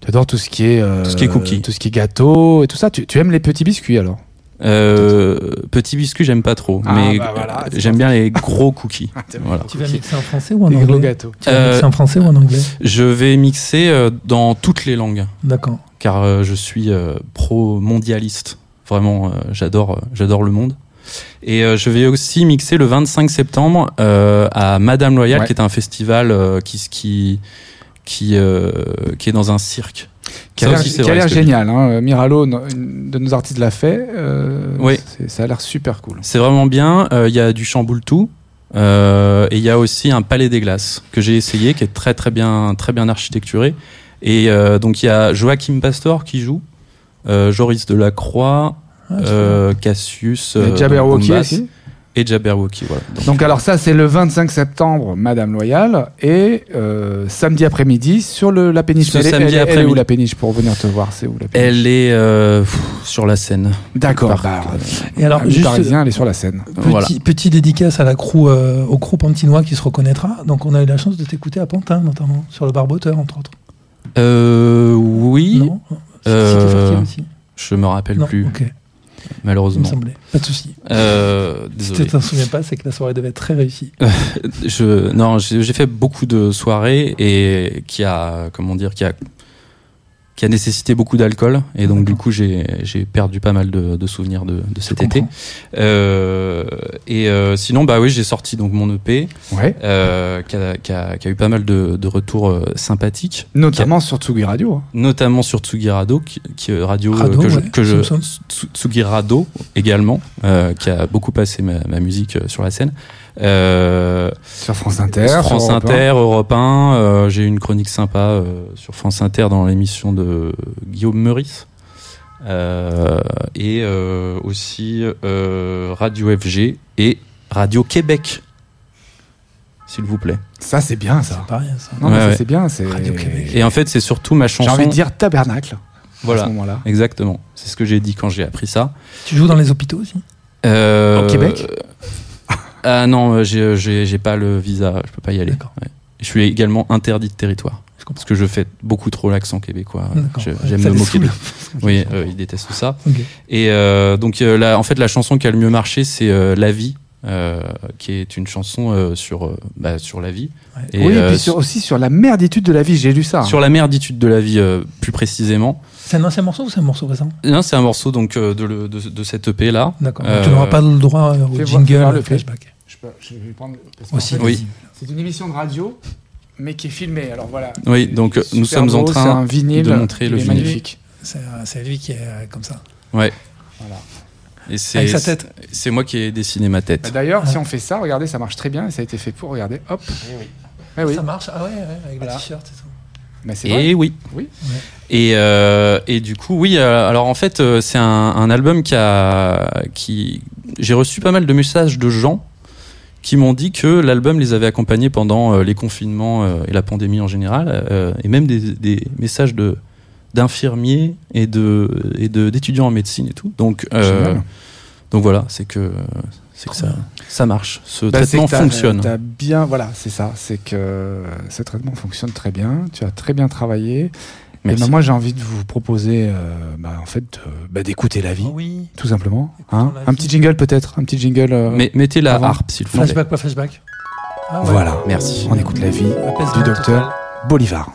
tu adores tout ce qui est, euh, Tout ce qui est cookie. tout ce qui est gâteau et tout ça. Tu, tu aimes les petits biscuits alors? Euh, petit biscuit, j'aime pas trop, Ah, mais bah voilà, euh, j'aime bien les gros cookies. Voilà. Tu vas mixer en français ou en Les gros anglais gâteaux. Tu vas Euh, mixer en français ou en anglais Je vais mixer euh, dans toutes les langues, D'accord. car euh, je suis euh, pro mondialiste. Vraiment, euh, j'adore, euh, j'adore le monde. Et euh, je vais aussi mixer le 25 septembre euh, à Madame Loyal, Ouais. qui est un festival euh, qui qui qui, euh, qui est dans un cirque. Qui a Ça l'air- a génial. Hein. Miralo, une de nos artistes l'a fait. euh, Oui. Ça a l'air super cool. C'est vraiment bien. Euh, Il y a du chamboultou. Euh, et il y a aussi un palais des glaces que j'ai essayé, qui est très très bien, très bien architecturé. Et euh, donc il y a Joachim Pastor qui joue, euh, Joris Delacroix, Ah, euh, Cassius, Et euh, Jabberwocky Bombas aussi. Et Jabberwocky. Voilà. Donc, Donc alors ça c'est le 25 septembre, Madame Loyal, et euh, samedi après-midi sur le, la péniche. Ce Elle est- samedi elle, est- elle est après-midi. où la péniche pour venir te voir C'est où la péniche? Elle est euh, pff, sur la scène. D'accord. Par- Bah, Et alors, juste parisien, elle est sur la scène. petit, Voilà. petit dédicace à la crew, euh, au crew pantinois qui se reconnaîtra. Donc, on a eu la chance de t'écouter à Pantin, notamment, sur le barboteur, entre autres. Euh, oui, Non Euh, aussi je me rappelle Non, plus, ok, il me malheureusement. semblait. Pas de souci. Euh, Si tu t'en souviens pas, c'est que la soirée devait être très réussie. Je, non, j'ai fait beaucoup de soirées et qui a, comment dire, qui a, qui a nécessité beaucoup d'alcool et donc du coup j'ai j'ai perdu pas mal de, de souvenirs de, de cet été. Euh, et euh, sinon, bah oui, j'ai sorti donc mon EP Ouais. euh, qui, a, qui, a, qui a eu pas mal de, de retours euh, sympathiques, Notamment sur Tsugi Radio. hein. notamment sur Tsugi Radio, qui, qui euh, radio euh, Rado, que je, que je Tsugi Radio également, euh, qui a beaucoup passé ma, ma musique sur la scène. Euh, Sur France Inter. sur France sur Europe un. Inter, Europe 1. euh, j'ai eu une chronique sympa euh, sur France Inter dans l'émission de Guillaume Meurice. Euh, et euh, aussi euh, Radio FG et Radio Québec, s'il vous plaît. Ça c'est bien ça. C'est pas rien, ça. Non, mais Ouais, c'est bien. c'est- Radio Québec. Et en fait, c'est surtout ma J'ai chanson. envie de dire tabernacle. À Voilà, ce moment-là. exactement. C'est ce que j'ai dit quand j'ai appris ça. Tu joues dans les hôpitaux aussi? Euh, Au Québec? Ah non, euh, j'ai- j'ai pas le visa, je peux pas y aller. Ouais. Je suis également interdit de territoire. Parce que je fais beaucoup trop l'accent québécois. Ouais, J'aime me moquer de Oui, euh, ils détestent ça. Et euh, donc, euh, la- en fait, la chanson qui a le mieux marché, c'est euh, La vie, euh, qui est une chanson euh, sur, euh, bah, sur la vie. Ouais. Et, oui, et euh, puis sur- aussi sur la merditude de la vie, j'ai lu ça. hein. Sur la merditude de la vie, euh, plus précisément. C'est un ancien morceau ou c'est un morceau récent? Non, c'est un morceau donc euh, de, le- de, de cette EP là. D'accord. Euh, Tu n'auras pas le droit euh, au jingle voir le flashback. Je peux- je vais prendre- Aussi. fait, Oui. C'est une émission de radio, mais qui est filmée. Alors voilà. Oui, donc, nous sommes en train c'est un vinyle de montrer le vinyle. magnifique. C'est c'est lui qui est euh, comme ça. Voilà. Et c'est Avec sa tête. c'est moi qui ai dessiné ma tête. Bah, D'ailleurs, Ah. si on fait ça, regardez, ça marche très bien et ça a été fait pour. Regardez, hop. Eh oui. Ça marche Ah ouais, ouais, avec Voilà. le t-shirt et tout. Mais c'est vrai. Et oui. Oui. Ouais. Et, euh, et du coup, oui. euh, alors en fait, euh, c'est un, un album qui a, qui, j'ai reçu pas mal de messages de gens qui m'ont dit que l'album les avait accompagnés pendant les confinements et la pandémie en général, et même des, des messages de d'infirmiers et de et de d'étudiants en médecine et tout. Donc euh, donc voilà, c'est que c'est que ça ça marche. Ce Bah, traitement fonctionne. t'as bien, voilà, c'est ça. C'est que ce traitement fonctionne très bien. Tu as très bien travaillé. Et Merci. ben, moi, j'ai envie de vous proposer, euh, bah, en fait, euh, bah, d'écouter la vie, Oh oui. tout simplement. Hein la un vie. petit jingle peut-être, un petit jingle. euh, Mais mettez la avant. harpe s'il vous plaît. Flashback, pas flashback. Ah ouais. Voilà. Merci. On écoute la vie du docteur total. Bolivar.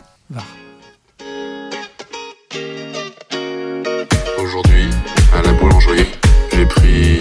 Aujourd'hui, à la boulangerie, j'ai pris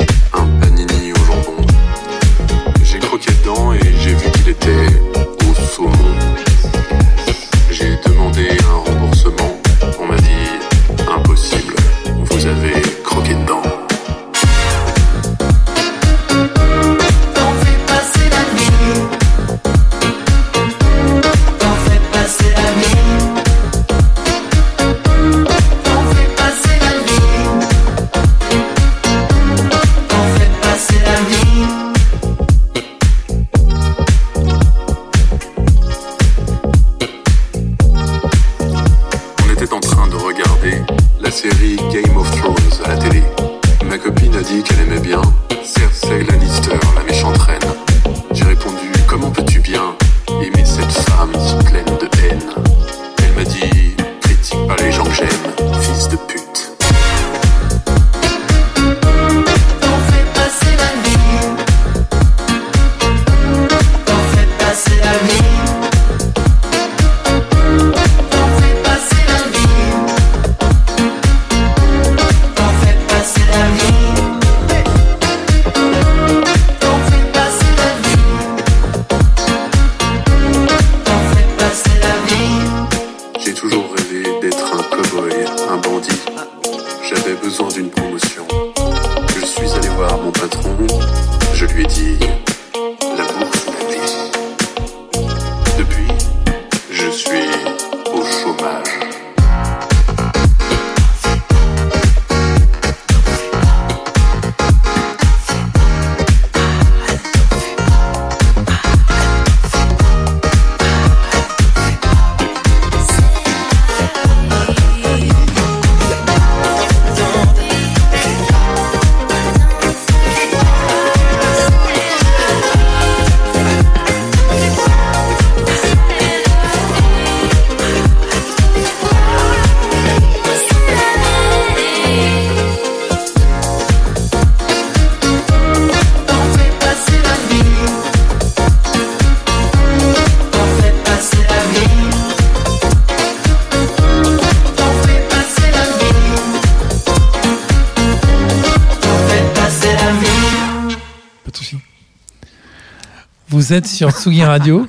Vous êtes sur Tsugi Radio,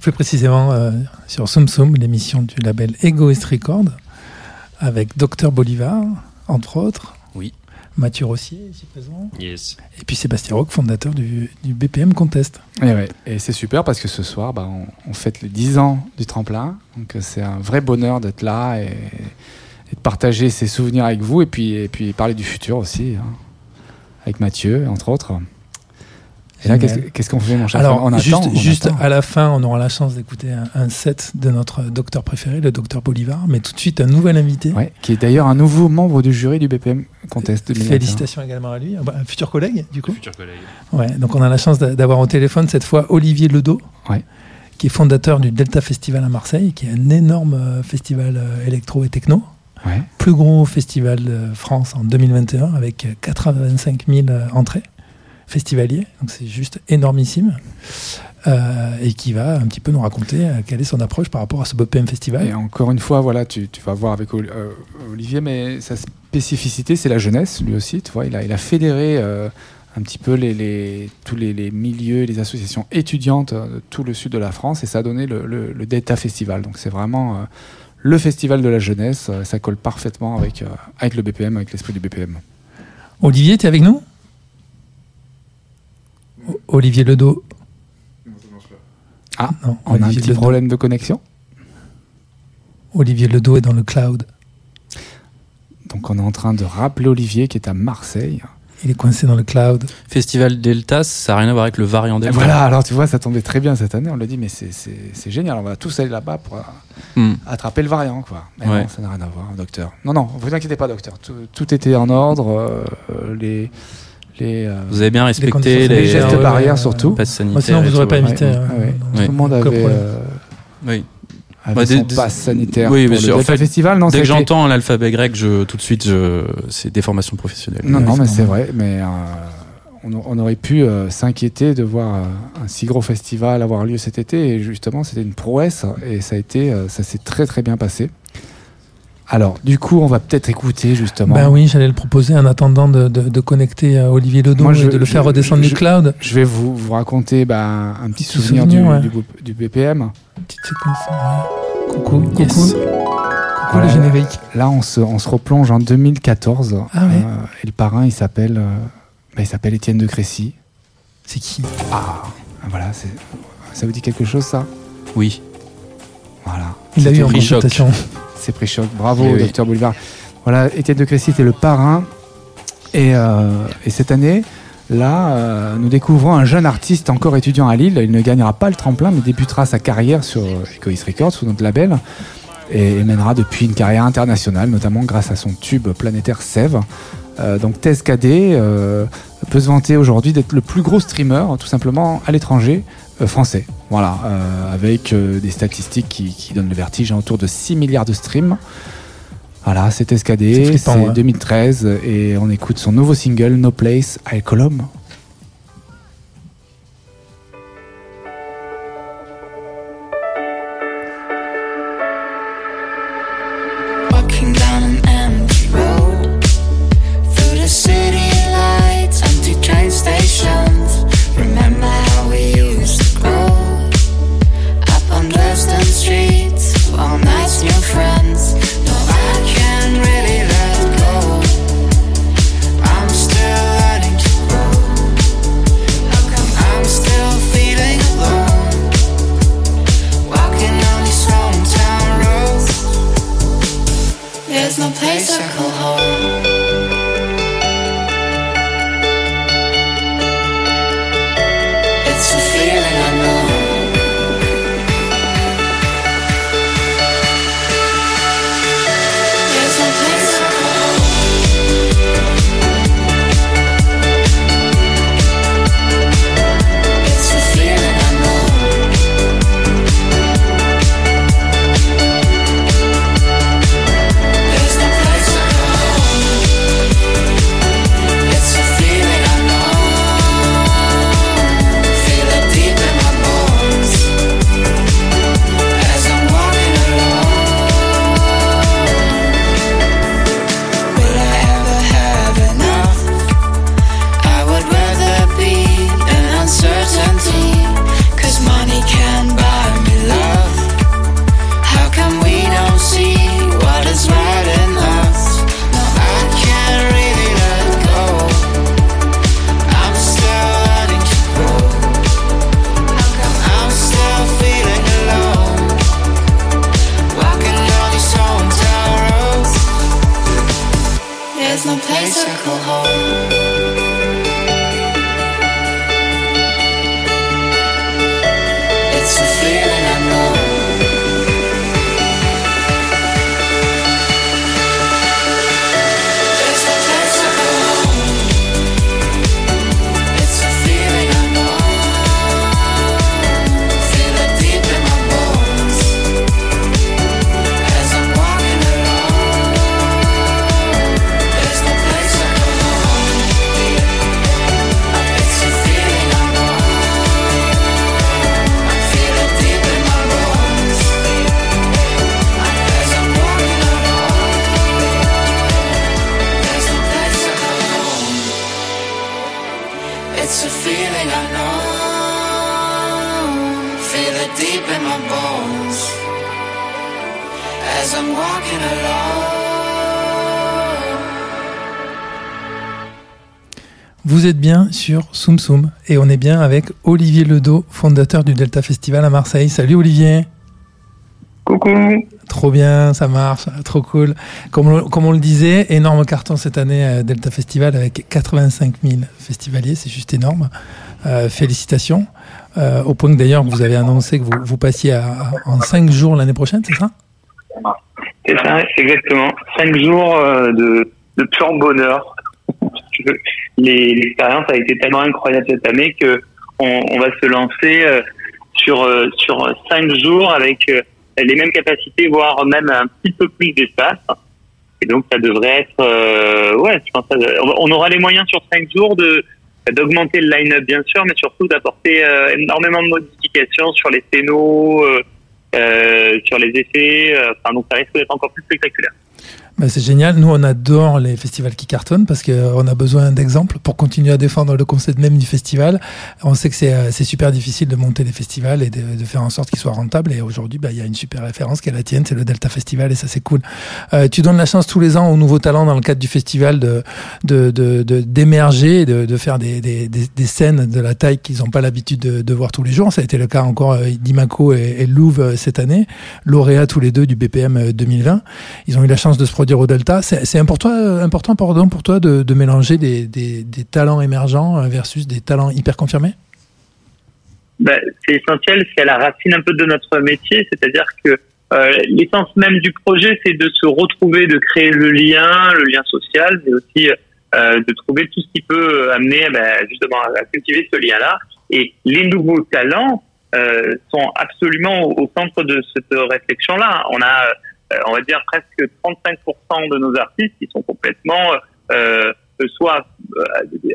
plus précisément euh, sur Soum Soum, l'émission du label Egoist Record, avec Docteur Bolivar, entre autres. Oui. Mathieu Rossier, ici présent. Yes. Et puis Sébastien Roch, fondateur du, du BPM Contest. Et, ouais. Et c'est super parce que ce soir, bah, on, on fête les 10 ans du tremplin. Donc euh, c'est un vrai bonheur d'être là et, et de partager ces souvenirs avec vous et puis, et puis parler du futur aussi, hein, avec Mathieu, entre autres. Et là, qu'est-ce qu'on fait, mon cher Alors, On attend, juste, on juste attend. à la fin, on aura la chance d'écouter un, un set de notre docteur préféré, le docteur Bolivar, mais tout de suite un nouvel invité. Ouais, qui est d'ailleurs un nouveau membre du jury du BPM Contest 2021. Félicitations également à lui, un futur collègue du coup. Futur collègue. Ouais, donc on a la chance d'a- d'avoir au téléphone cette fois Olivier Ledo, Ouais. qui est fondateur du Delta Festival à Marseille, qui est un énorme euh, festival euh, électro et techno, Ouais. plus gros festival de France en 2021 avec euh, 85 000 euh, entrées festivaliers, donc c'est juste énormissime, Euh, et qui va un petit peu nous raconter euh, quelle est son approche par rapport à ce BPM Festival. Et encore une fois, voilà, tu, tu vas voir avec euh, Olivier, mais sa spécificité, c'est la jeunesse, lui aussi. Tu vois, il a, il a fédéré un petit peu les, les- tous les, les milieux, les associations étudiantes de tout le sud de la France, et ça a donné le, le, le Delta Festival. Donc c'est vraiment le festival de la jeunesse. ça colle parfaitement avec, avec le BPM, avec l'esprit du BPM. Olivier, tu es avec nous? Olivier Ledo. Ah, Non, On a un petit Ledo. problème de connexion. Olivier Ledo est dans le cloud. Donc on est en train de rappeler Olivier qui est à Marseille. Il est coincé dans le cloud. Festival Delta, ça n'a rien à voir avec le variant Et Delta. voilà, alors tu vois, ça tombait très bien cette année. On l'a dit, mais c'est- génial. On va tous aller là-bas pour Hmm. attraper le variant, quoi. Mais Ouais. non, ça n'a rien à voir, docteur. Non, non, vous inquiétez pas, docteur. Tout, tout était en ordre. euh, les les, euh, Vous avez bien respecté les, les gestes ouais, barrières ouais. surtout. sanitaires. Moi, sinon, vous aurez tout, pas invité. Ouais, hein. ouais. Non, Tout le monde aucun avait, problème. euh, Oui. avait Bah, son dès- pass sanitaire. Oui, le c'est- en fait, Festival. Non, Dès que j'entends l'alphabet grec, je, tout de suite, je, c'est des formations professionnelles. Non, non, c'est mais c'est vrai. Mais euh, on, on aurait pu euh, s'inquiéter de voir euh, un si gros festival avoir lieu cet été. Et justement, c'était une prouesse. Et ça a été, euh, ça s'est très très bien passé. Alors, du coup, on va peut-être écouter justement. Ben oui, j'allais le proposer en attendant de, de- de connecter euh, Olivier Ledo Moi, et je- de le faire redescendre je- du cloud. Je vais vous, vous raconter bah, un petit Petit souvenir, souvenir, du, ouais. du, BPM. Petite séquence. ouais. Coucou, coucou. Yes. Coucou Voilà. le générique. Là, on se, on se replonge en 2014. Ah ouais. Euh, et le parrain, il s'appelle, euh, bah, il s'appelle Étienne de Crécy. C'est qui? Ah, voilà, c'est, ça vous dit quelque chose, ça? Oui. Voilà. Il l'a eu en. C'est pris choc. Bravo, Oui, oui. docteur Boulevard. Voilà, Étienne de Crécy était le parrain. Et, euh, et cette année, là, euh, nous découvrons un jeune artiste encore étudiant à Lille. Il ne gagnera pas le tremplin, mais débutera sa carrière sur Egoist Records, sous notre label. Et, et mènera depuis une carrière internationale, notamment grâce à son tube planétaire Sève. Euh, donc Cadet euh, peut se vanter aujourd'hui d'être le plus gros streamer, tout simplement, à l'étranger, français. Voilà, euh, avec euh, des statistiques qui, qui donnent le vertige, hein, autour de 6 milliards de streams. Voilà, c'est Escadé, c'est ouais. 2013 et on écoute son nouveau single No Place à El sur Soum Soum et on est bien avec Olivier Ledo, fondateur du Delta Festival à Marseille. Salut Olivier. Coucou. Trop bien, ça marche, trop cool. Comme, on- comme on le disait, énorme carton cette année à Delta Festival avec 85 000 festivaliers, c'est juste énorme. Euh, félicitations. Euh, au point que d'ailleurs vous avez annoncé que vous, vous passiez à- en 5 jours l'année prochaine, c'est ça? C'est ça, exactement. Cinq jours euh, de, de pur bonheur. L'expérience a été tellement incroyable cette année que on, va se lancer euh, sur euh, sur cinq jours avec euh, les mêmes capacités, voire même un petit peu plus d'espace. Et donc ça devrait être, ouais, je pense, ça- on aura les moyens sur cinq jours de d'augmenter le line-up bien sûr, mais surtout d'apporter énormément de modifications sur les scénos, sur les effets. Enfin, donc ça risque d'être encore plus spectaculaire. Bah, c'est génial. Nous, on adore les festivals qui cartonnent parce qu'on a besoin d'exemples pour continuer à défendre le concept même du festival. On sait que c'est euh, super difficile de monter des festivals et de, faire en sorte qu'ils soient rentables. Et aujourd'hui, bah, il y a une super référence qui est la tienne, c'est le Delta Festival et ça, c'est cool. Euh, tu donnes la chance tous les ans aux nouveaux talents dans le cadre du festival de de de- de- d'émerger, de, faire des, des, des, scènes de la taille qu'ils n'ont pas l'habitude de, voir tous les jours. Ça a été le cas encore euh, d'Imaco et, et Louvre euh, cette année, lauréats tous les deux du BPM euh, 2020. Ils ont eu la chance de se produire au Delta. C'est important, euh, pour toi de, mélanger des, talents émergents euh, versus des talents hyper confirmés? Ben, c'est essentiel, c'est à la racine un peu de notre métier, c'est-à-dire que euh, l'essence même du projet, c'est de se retrouver, de créer le lien, le lien social, mais aussi de trouver tout ce qui peut amener ben, justement à cultiver ce lien-là. Et les nouveaux talents sont absolument au, au centre de cette réflexion-là. On a, on va dire, presque 35% de nos artistes qui sont complètement euh, soit euh,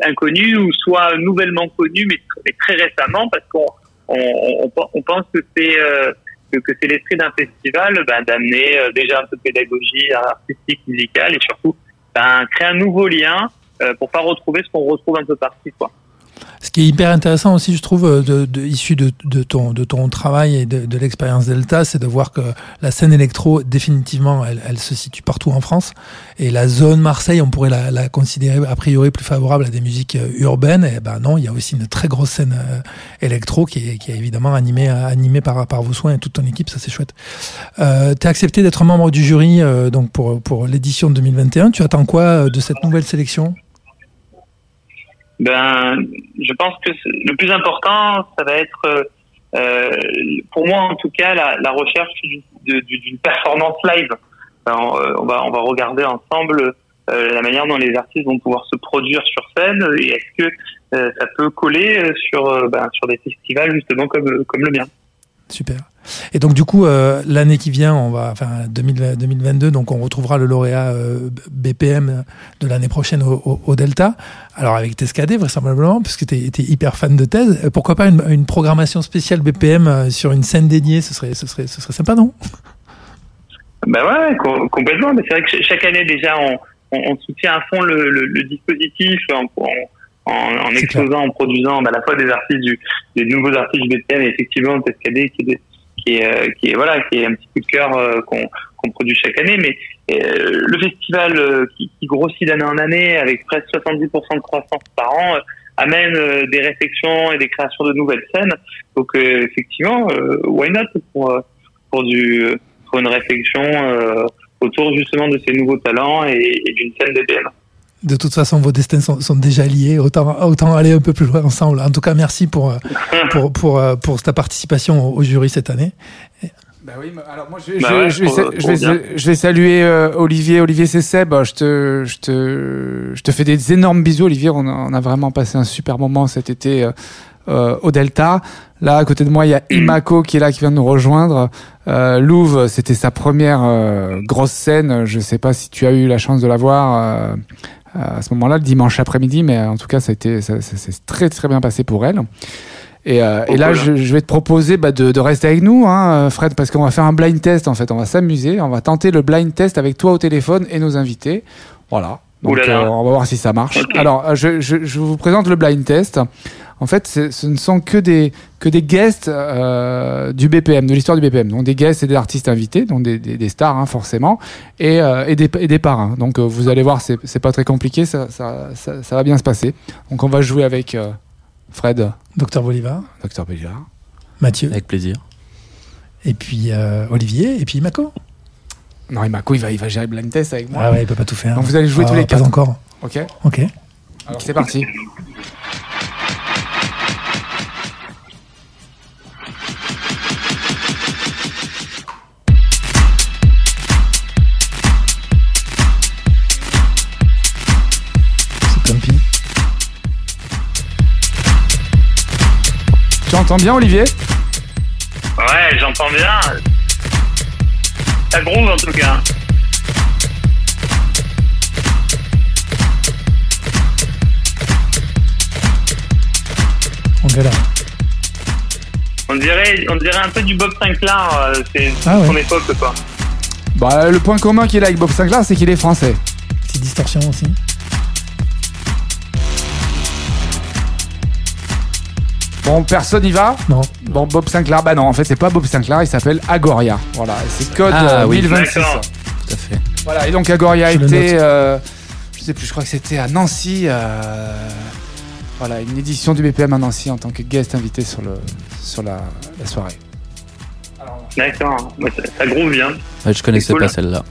inconnus ou soit nouvellement connus, mais, tr- mais très récemment, parce qu'on on, on, pense que c'est euh, que, c'est l'esprit d'un festival ben, d'amener euh, déjà un peu de pédagogie artistique, musicale et surtout ben, créer un nouveau lien euh, pour pas retrouver ce qu'on retrouve un peu partout. Quoi. Ce qui est hyper intéressant aussi, je trouve, euh, de, de, issu de, de, ton, de ton travail et de, de l'expérience Delta, c'est de voir que la scène électro, définitivement, elle, elle se situe partout en France. Et la zone Marseille, on pourrait la, la considérer a priori plus favorable à des musiques euh, urbaines. Et ben non, il y a aussi une très grosse scène euh, électro qui est, qui est évidemment animée, animée par, par vos soins et toute ton équipe. Ça, c'est chouette. Euh, tu as accepté d'être membre du jury euh, donc pour, pour l'édition 2021. Tu attends quoi de cette nouvelle sélection? Ben, je pense que le plus important, ça va être, euh, euh, pour moi en tout cas, la, la recherche d'une performance live. Ben, on, euh, on va on va regarder ensemble euh, la manière dont les artistes vont pouvoir se produire sur scène et est-ce que euh, ça peut coller euh, sur ben, sur des festivals justement comme comme le mien. Super. Et donc du coup, euh, l'année qui vient, on va, enfin 2000 2022, donc on retrouvera le lauréat euh, BPM de l'année prochaine au, Delta. Alors avec Tescadé vraisemblablement, puisque tu es, hyper fan de thèse. Euh, Pourquoi pas une, programmation spéciale BPM sur une scène dédiée? Ce serait, ce serait, ce serait sympa, non? Ben ouais, com- complètement. Mais c'est vrai que ch- chaque année déjà, on, on, on soutient à fond le, dispositif en, en, en, exposant, en produisant ben, à la fois des artistes du, des nouveaux artistes du BPM et effectivement Tescadé qui est, qui est, euh, qui est voilà, qui est un petit coup de cœur euh, qu'on qu'on produit chaque année. Mais euh, le festival euh, qui, qui grossit d'année en année avec presque 70% de croissance par an. euh, amène euh, des réflexions et des créations de nouvelles scènes. Donc euh, effectivement, euh, why not pour pour du pour une réflexion euh, autour justement de ces nouveaux talents et, et d'une scène BPM. De toute façon, vos destins sont, sont déjà liés. Autant, autant aller un peu plus loin ensemble. En tout cas, merci pour, euh, pour, pour, euh, pour ta participation au, au jury cette année. Bah oui, alors moi je, Bah je- ouais, je vais, je vais, bien. je vais saluer euh, Olivier, Olivier c'est Seb. Je te, je te, je te fais des énormes bisous, Olivier. On a, on a vraiment passé un super moment cet été euh, euh, au Delta. Là, à côté de moi, il y a Imako qui est là, qui vient de nous rejoindre. Euh, Louvre, c'était sa première euh, grosse scène. Je sais pas si tu as eu la chance de la voir euh, à ce moment-là, le dimanche après-midi, mais en tout cas, ça a été, ça, ça s'est très très bien passé pour elle. Et, euh, et là, je, je vais te proposer bah, de, de rester avec nous, hein, Fred, parce qu'on va faire un blind test. En fait, on va s'amuser, on va tenter le blind test avec toi au téléphone et nos invités. Voilà. Donc, Ouh là là. euh, on va voir si ça marche. Alors, euh, je, je, je vous présente le blind test. En fait, ce ne sont que des, que des guests euh, du BPM, de l'histoire du BPM. Donc des guests et des artistes invités, donc des, des, des stars hein, forcément, et, euh, et, des, et des parrains. Donc euh, vous allez voir, c'est c'est pas très compliqué, ça, ça, ça, ça va bien se passer. Donc on va jouer avec euh, Fred, Docteur Bolivar, Docteur Bellard. Mathieu, Avec plaisir. et puis euh, Olivier, et puis Mako. Non, et Mako, il va, il va gérer le blind test avec moi. Ah ouais, il peut pas tout faire. Donc vous allez jouer Ah, tous les Pas quatre. encore. Ok Ok. Alors c'est parti. Tu entends bien, Olivier? Ouais, j'entends bien. Ça groove en tout cas. On galère. On dirait, on dirait un peu du Bob Sinclair. euh, C'est Ah ouais. son époque quoi. Bah, le point commun qu'il a avec Bob Sinclair, c'est qu'il est français. Petite distorsion aussi. Bon, personne y va Non. Bon, Bob Sinclair, bah non, en fait, c'est pas Bob Sinclair, il s'appelle Agoria. Voilà, c'est code Ah, euh, oui. 1026. D'accord. Tout à fait. Voilà, et donc Agoria Je était, euh, je sais plus, je crois que c'était à Nancy. euh, voilà, une édition du BPM à Nancy en tant que guest invité sur, le, sur la, la soirée. D'accord. Ouais, ça, ça groove bien. Ouais, je connaissais cool. pas celle-là.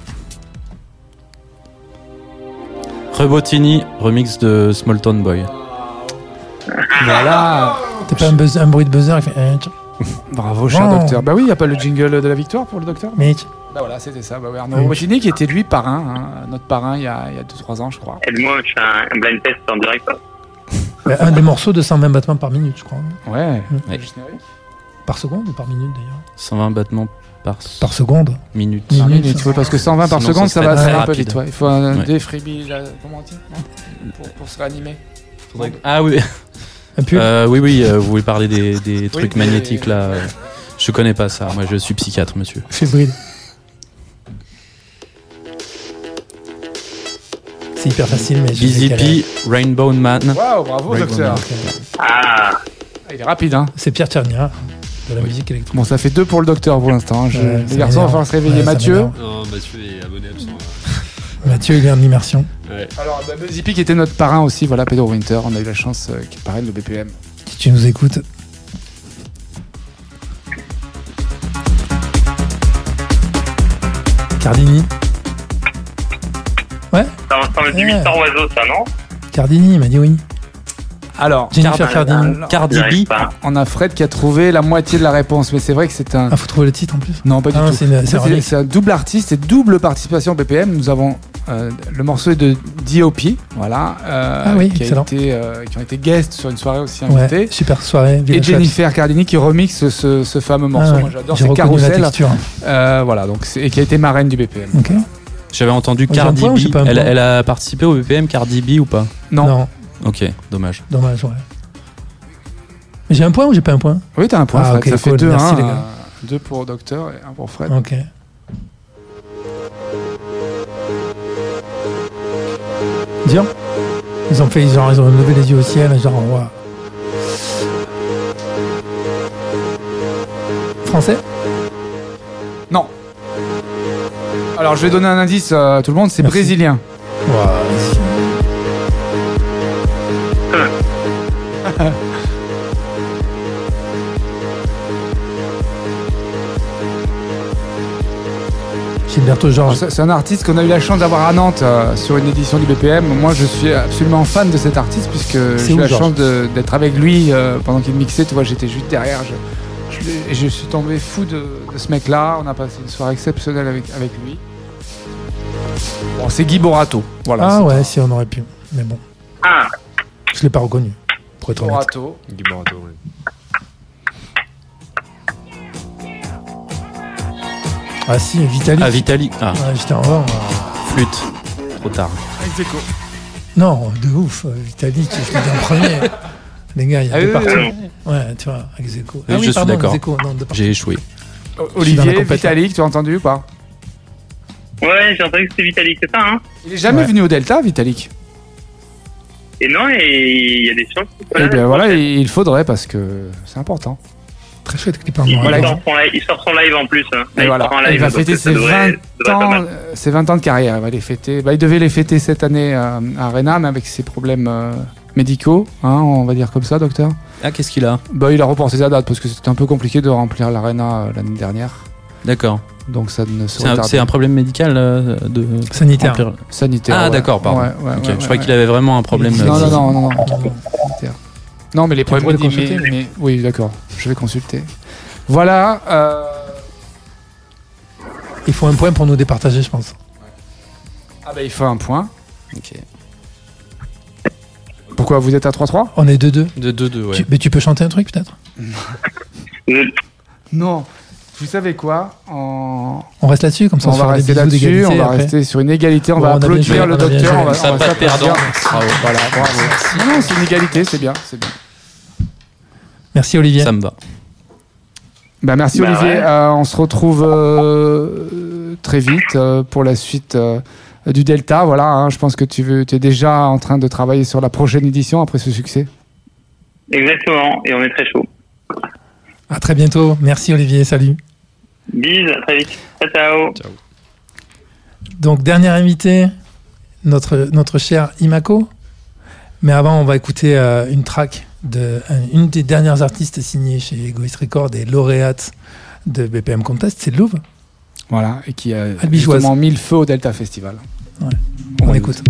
Rebotini, remix de Small Town Boy. Voilà, T'as pas un, buzz- un bruit de buzzer qui fait. euh, tch, bravo, cher docteur. Bah oui, il n'y a pas le jingle de la victoire pour le docteur Mais tch. Bah voilà, c'était ça. Bah ouais, Arnaud Oui. Robotini qui était lui parrain, hein, notre parrain il y a 2-3 ans, je crois. Aide-moi, je fais un, blind test en direct. Ouais, un des morceaux de 120 battements par minute, je crois. Ouais. Ouais. Le générique. Par seconde ou par minute d'ailleurs 120 battements par, Par seconde. minute. Minute. Par minute, ouais, parce que 120 par Sinon, seconde, ça ça va va un peu rapide. vite. ouais. Il faut un Ouais. défibrillateur, comment on dit pour se réanimer. Ah oui, Un pull. euh, oui, oui, euh, vous voulez parler des, des trucs magnétiques là. euh, Je connais pas ça. Moi, je suis psychiatre, monsieur. Fébrile. C'est hyper facile, mais je Busy. P, Rainbow Man. Waouh, bravo, docteur. Ah, Ah, Il est rapide, hein. C'est Pierre Tchernia de la musique électronique. Bon, ça fait deux pour le docteur pour l'instant. hein. Je- les garçons, il va se réveiller. Ouais, Mathieu. Non, Mathieu est abonné absent. Mathieu, il est en immersion. Ouais. Alors, bah, qui était notre parrain aussi, voilà, Pedro Winter. On a eu la chance euh, qu'il parraine le BPM. Si tu nous écoutes. Cardini. ça ressemble du Ouais. Mister Oiseau, ça, non? Cardini, il m'a dit oui. Alors, Jennifer Cardi B. on a Fred qui a trouvé la moitié de la réponse, mais c'est vrai que c'est un. Ah, faut trouver le titre en plus. Non, pas du Ah, tout. c'est un double artiste et double participation au BPM. Nous avons euh, le morceau est de D.O.P. Voilà, euh, Ah oui, qui, a été, euh, qui ont été guests sur une soirée aussi Ouais, invitée. super soirée. Et Jennifer Cardini qui remixe ce, ce fameux morceau. Ah ouais, Moi j'adore, c'est Carousel. texture. Euh, voilà, donc et qui a été marraine du BPM. Ok. J'avais entendu Cardi B. Elle, elle a participé au BPM Cardi B ou pas? Non. non, Ok, dommage. dommage, ouais. Mais j'ai un point ou j'ai pas un point? Oui, t'as un point, Ah, Fred. ok, ça fait deux, Merci, hein, les gars. euh, deux pour Docteur et un pour Fred. Ok. Dire? Ils ont fait, genre, ils ont levé les yeux au ciel, genre, waouh. Français? Non. Alors je vais donner un indice à tout le monde, c'est brésilien. Gilberto Alors, Georges. C'est un artiste qu'on a eu la chance d'avoir à Nantes euh, sur une édition du BPM. Moi, je suis absolument fan de cet artiste puisque j'ai eu la chance d'être avec lui euh, pendant qu'il mixait. Tu vois, j'étais juste derrière. Je, je suis tombé fou de, de ce mec-là. On a passé une soirée exceptionnelle avec, avec lui. Bon, c'est Guy Borato. Voilà. Ah ouais, si on aurait pu. Mais bon, Ah, je l'ai pas reconnu. Pour être honnête. Borato. Guy Borato, ouais. Ah si, Vitalik. Ah, Vitali. Ah, Ouais, j'étais en or. flûte. Trop tard. Ex aequo. Non, de ouf, euh, Vitalik, je l'ai dit en premier. Les gars, il y a Ah deux oui, parties. oui, Ouais, tu vois, ex aequo. Oui, Ah je suis d'accord. J'ai échoué. Olivier, Vitalik, tu as entendu ou pas? Ouais, j'ai entendu que c'était Vitalik, c'est ça, hein? Il est jamais Ouais. venu au Delta, Vitalik? et non, et il y a des chances. là bien voilà, il faudrait parce que c'est important. Très chouette clip en Il, sort son live, il sort son live en plus. hein. Et il voilà, va fêter ses devrait- 20 ça devrait être pas ans, ses 20 ans de carrière. Il, va les fêter. Bah, il devait les fêter cette année euh, à Arena, mais avec ses problèmes euh, médicaux, hein, on va dire comme ça, docteur. Ah, qu'est-ce qu'il a? Bah, il a reporté sa date parce que c'était un peu compliqué de remplir l'Arena euh, l'année dernière. D'accord. Donc ça ne se C'est un, c'est un problème médical euh, de Sanitaire. remplir- sanitaire. Ah, ouais. d'accord, pardon. Ouais, ouais, Ok, ouais, je croyais ouais. qu'il avait vraiment un problème. Non, euh, non, non, non, non, sanitaire. Non, mais les problèmes médicaux. consulter, mais- Oui, d'accord. Je vais consulter. Voilà. euh, Il faut un point pour nous départager, je pense. Ah bah il faut un point. Ok. Pourquoi vous êtes à 3-3 On est 2-2. De 2-2, ouais. Tu- Mais tu peux chanter un truc peut-être? Non. Vous savez quoi? En- On reste là-dessus, comme ça On se va fera des rester bisous là-dessus, d'égalité on va après. rester sur une égalité, on Bon, va on a bien applaudir le on a bien docteur. joué. On va, Ça on va pas de s'applaudir. perdant. Bravo, voilà, bravo. Non, non, c'est une égalité, c'est bien, c'est bien. Merci Olivier. Ça me va. Bah, merci Bah Olivier, ouais. Euh, on se retrouve euh, très vite euh, pour la suite euh, du Delta. Voilà, hein, je pense que tu, veux, es déjà en train de travailler sur la prochaine édition après ce succès. Exactement, et on est très chaud. À très bientôt. Merci Olivier. Salut. Bise, à très vite. Ciao, ciao. Donc, dernier invité, notre, notre cher Imako. Mais avant, on va écouter euh, une track de une des dernières artistes signées chez Egoist Records et lauréate de BPM Contest, c'est Louvre. Voilà, et qui a Albigeoise. justement mis le feu au Delta Festival. On, écoute.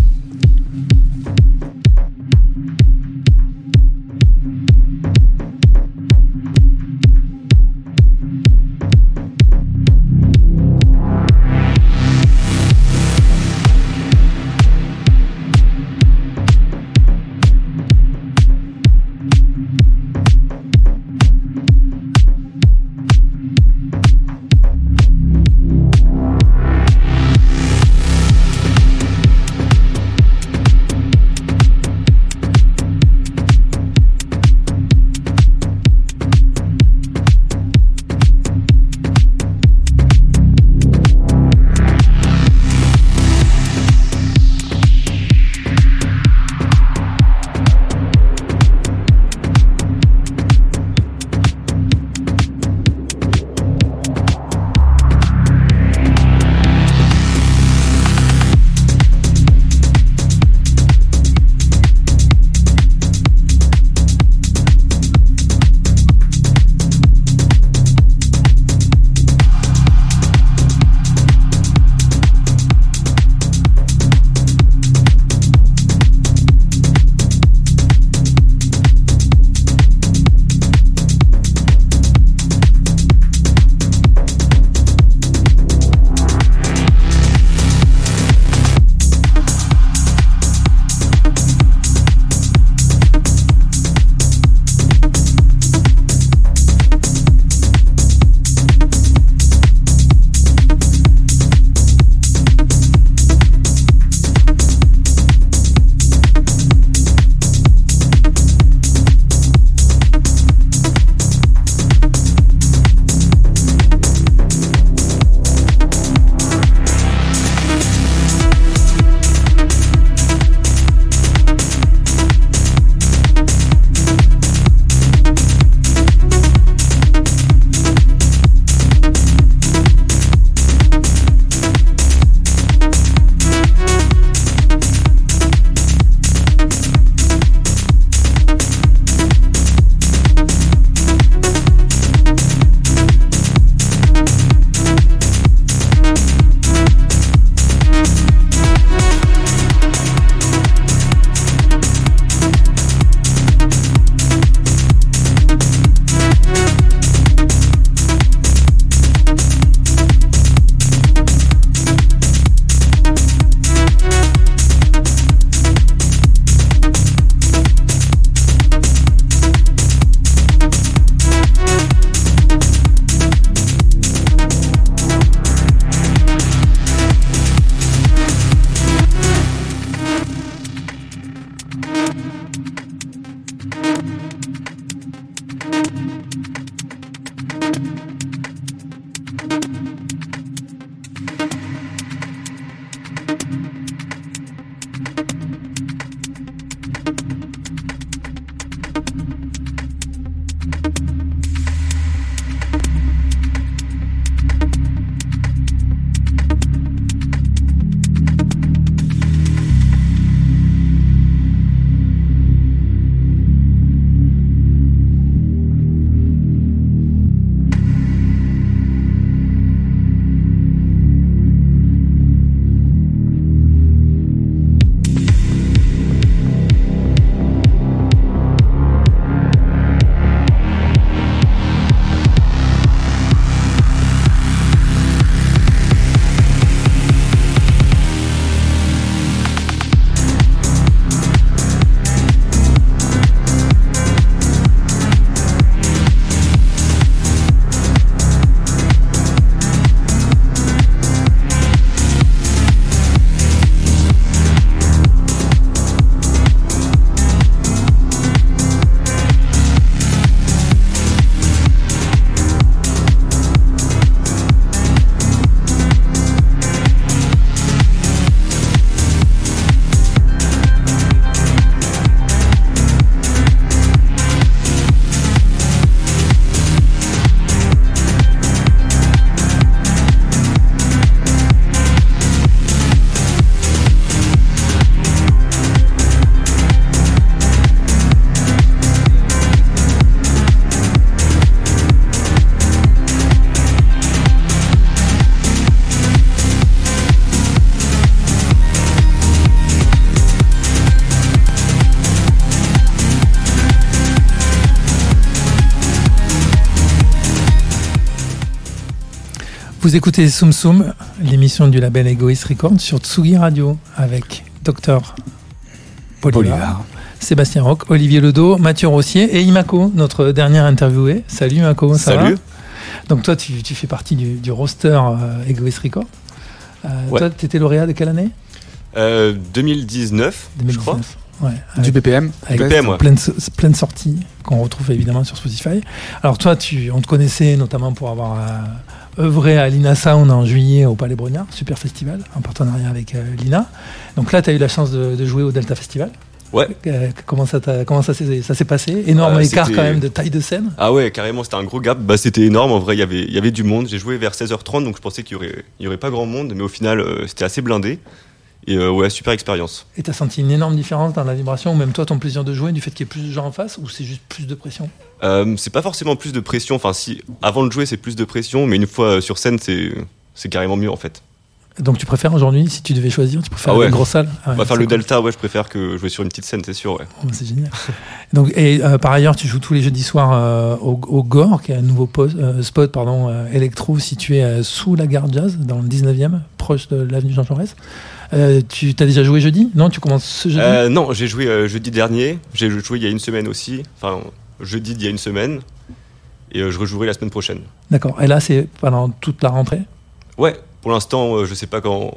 Vous écoutez Soum Soum, l'émission du label Egoist Records sur Tsugi Radio avec Dr. Bolivar, Bolivar. Sébastien Roch, Olivier Ledo, Mathieu Rossier et Imako, notre dernier interviewé. Salut Imako, ça Salut. va Donc toi, tu, tu fais partie du, du roster euh, Egoist Records. Euh, Ouais. Toi, tu étais lauréat de quelle année? Euh, 2019, je crois. Ouais, Du BPM. avec BPM, ouais. plein, de, plein de sorties qu'on retrouve évidemment sur Spotify. Alors toi, tu, on te connaissait notamment pour avoir euh, œuvré à Lina Sound en juillet au Palais Brognard, super festival, en partenariat avec euh, Lina. Donc là, tu as eu la chance de, de jouer au Delta Festival. Ouais. Euh, comment ça, comment ça s'est passé? Énorme Euh, écart quand même de taille de scène. Ah ouais, carrément, c'était un gros gap. Bah, c'était énorme. En vrai, il y avait- il y avait du monde. J'ai joué vers 16h30, donc je pensais qu'il y aurait, y aurait pas grand monde, mais au final, euh, c'était assez blindé. Et euh, ouais, super expérience. Et tu as senti une énorme différence dans la vibration, ou même toi, ton plaisir de jouer, du fait qu'il y ait plus de gens en face, ou c'est juste plus de pression? Euh, c'est pas forcément plus de pression. Enfin, si avant de jouer, c'est plus de pression, mais une fois euh, sur scène, c'est carrément mieux en fait. Donc tu préfères aujourd'hui, si tu devais choisir, tu préfères Ah ouais. une grosse salle? Ah ouais, On va faire le cool. Delta, ouais, je préfère que jouer sur une petite scène, c'est sûr. Ouais. Oh, c'est génial. Donc, et euh, par ailleurs, tu joues tous les jeudis soirs euh, au, au Gore, qui est un nouveau poste- euh, spot pardon, électro situé sous la gare Jazz, dans le 19e, proche de l'avenue Jean Jaurès. Tu as déjà joué jeudi? Non, tu commences ce jeudi? Non, j'ai joué jeudi dernier. J'ai joué il y a une semaine aussi. Enfin, jeudi d'il y a une semaine. Et je rejouerai la semaine prochaine. D'accord. Et là, c'est pendant toute la rentrée? Ouais, pour l'instant, euh, je sais pas quand,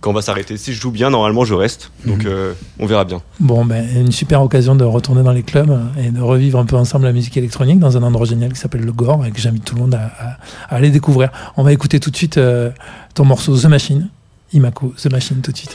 quand on va s'arrêter. Si je joue bien, normalement, je reste. Donc, euh, on verra bien. Bon, ben, une super occasion de retourner dans les clubs et de revivre un peu ensemble la musique électronique dans un endroit génial qui s'appelle le Gore et que j'invite tout le monde à, à- à aller découvrir. On va écouter tout de suite euh, ton morceau The Machine, Imako, The Machine tout de suite.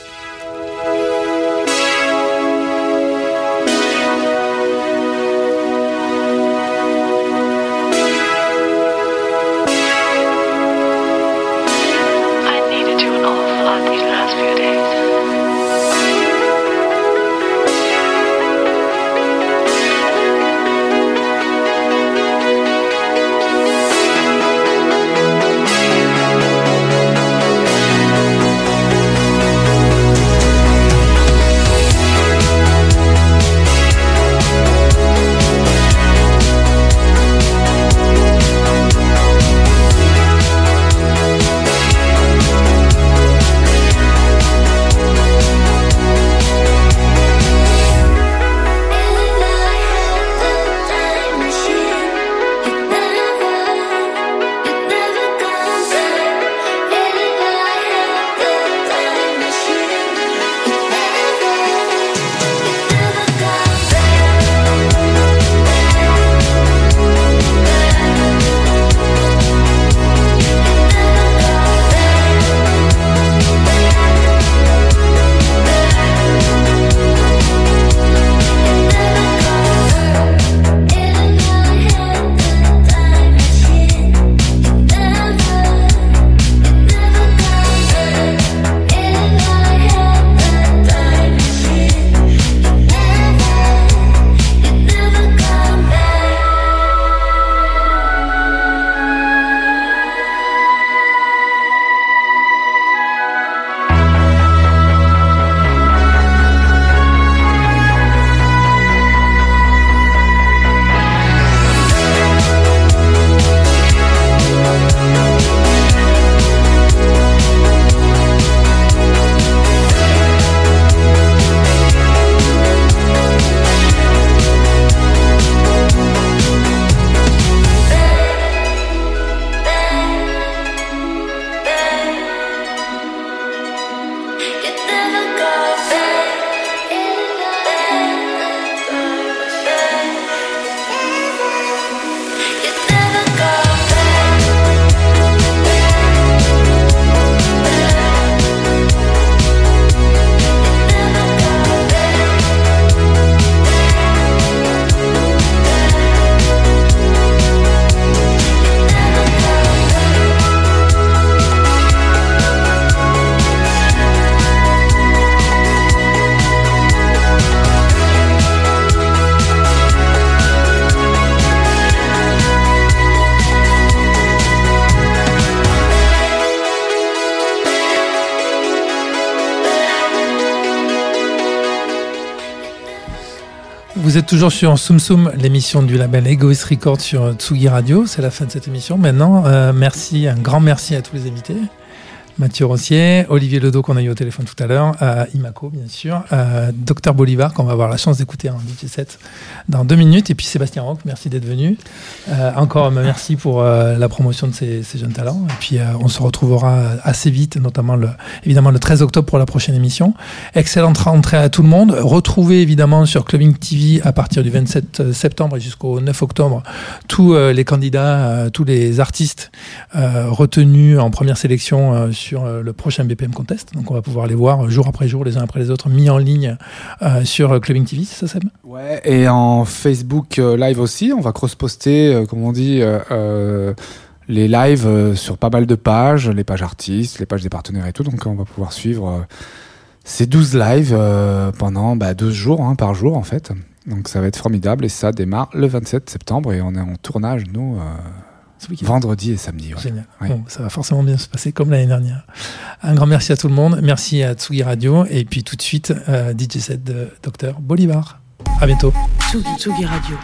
Vous êtes toujours sur Soum Soum, l'émission du label Egoist Record sur Tsugi Radio. C'est la fin de cette émission. Maintenant, euh, merci, un grand merci à tous les invités. Mathieu Rossier, Olivier Ledo qu'on a eu au téléphone tout à l'heure, euh, Imaco bien sûr, euh, Docteur Bolivar qu'on va avoir la chance d'écouter en DJ 7 dans deux minutes, et puis Sébastien Roch, merci d'être venu. Euh, encore merci pour euh, la promotion de ces, jeunes talents, et puis euh, on se retrouvera assez vite, notamment évidemment le 13 octobre pour la prochaine émission. Excellente rentrée à tout le monde. Retrouvez évidemment sur Clubbing TV à partir du 27 septembre et jusqu'au 9 octobre tous les candidats, tous les artistes retenus en première sélection sur le prochain BPM Contest. Donc on va pouvoir les voir jour après jour, les uns après les autres, mis en ligne sur Clubbing TV, c'est ça Seb? Ouais, et en Facebook euh, Live aussi, on va cross-poster, euh, comme on dit, euh, les lives sur pas mal de pages, les pages artistes, les pages des partenaires et tout. Donc on va pouvoir suivre ces 12 lives pendant bah, 12 jours hein, par jour en fait. Donc ça va être formidable et ça démarre le 27 septembre et on est en tournage, nous, euh, vendredi et samedi. ouais. Génial. Ouais. Bon, ça va forcément bien se passer comme l'année dernière. Un grand merci à tout le monde. Merci à Tsugi Radio. Et puis tout de suite, euh, DJ set de Docteur Bolivar. À bientôt. Tsugi, Tsugi Radio.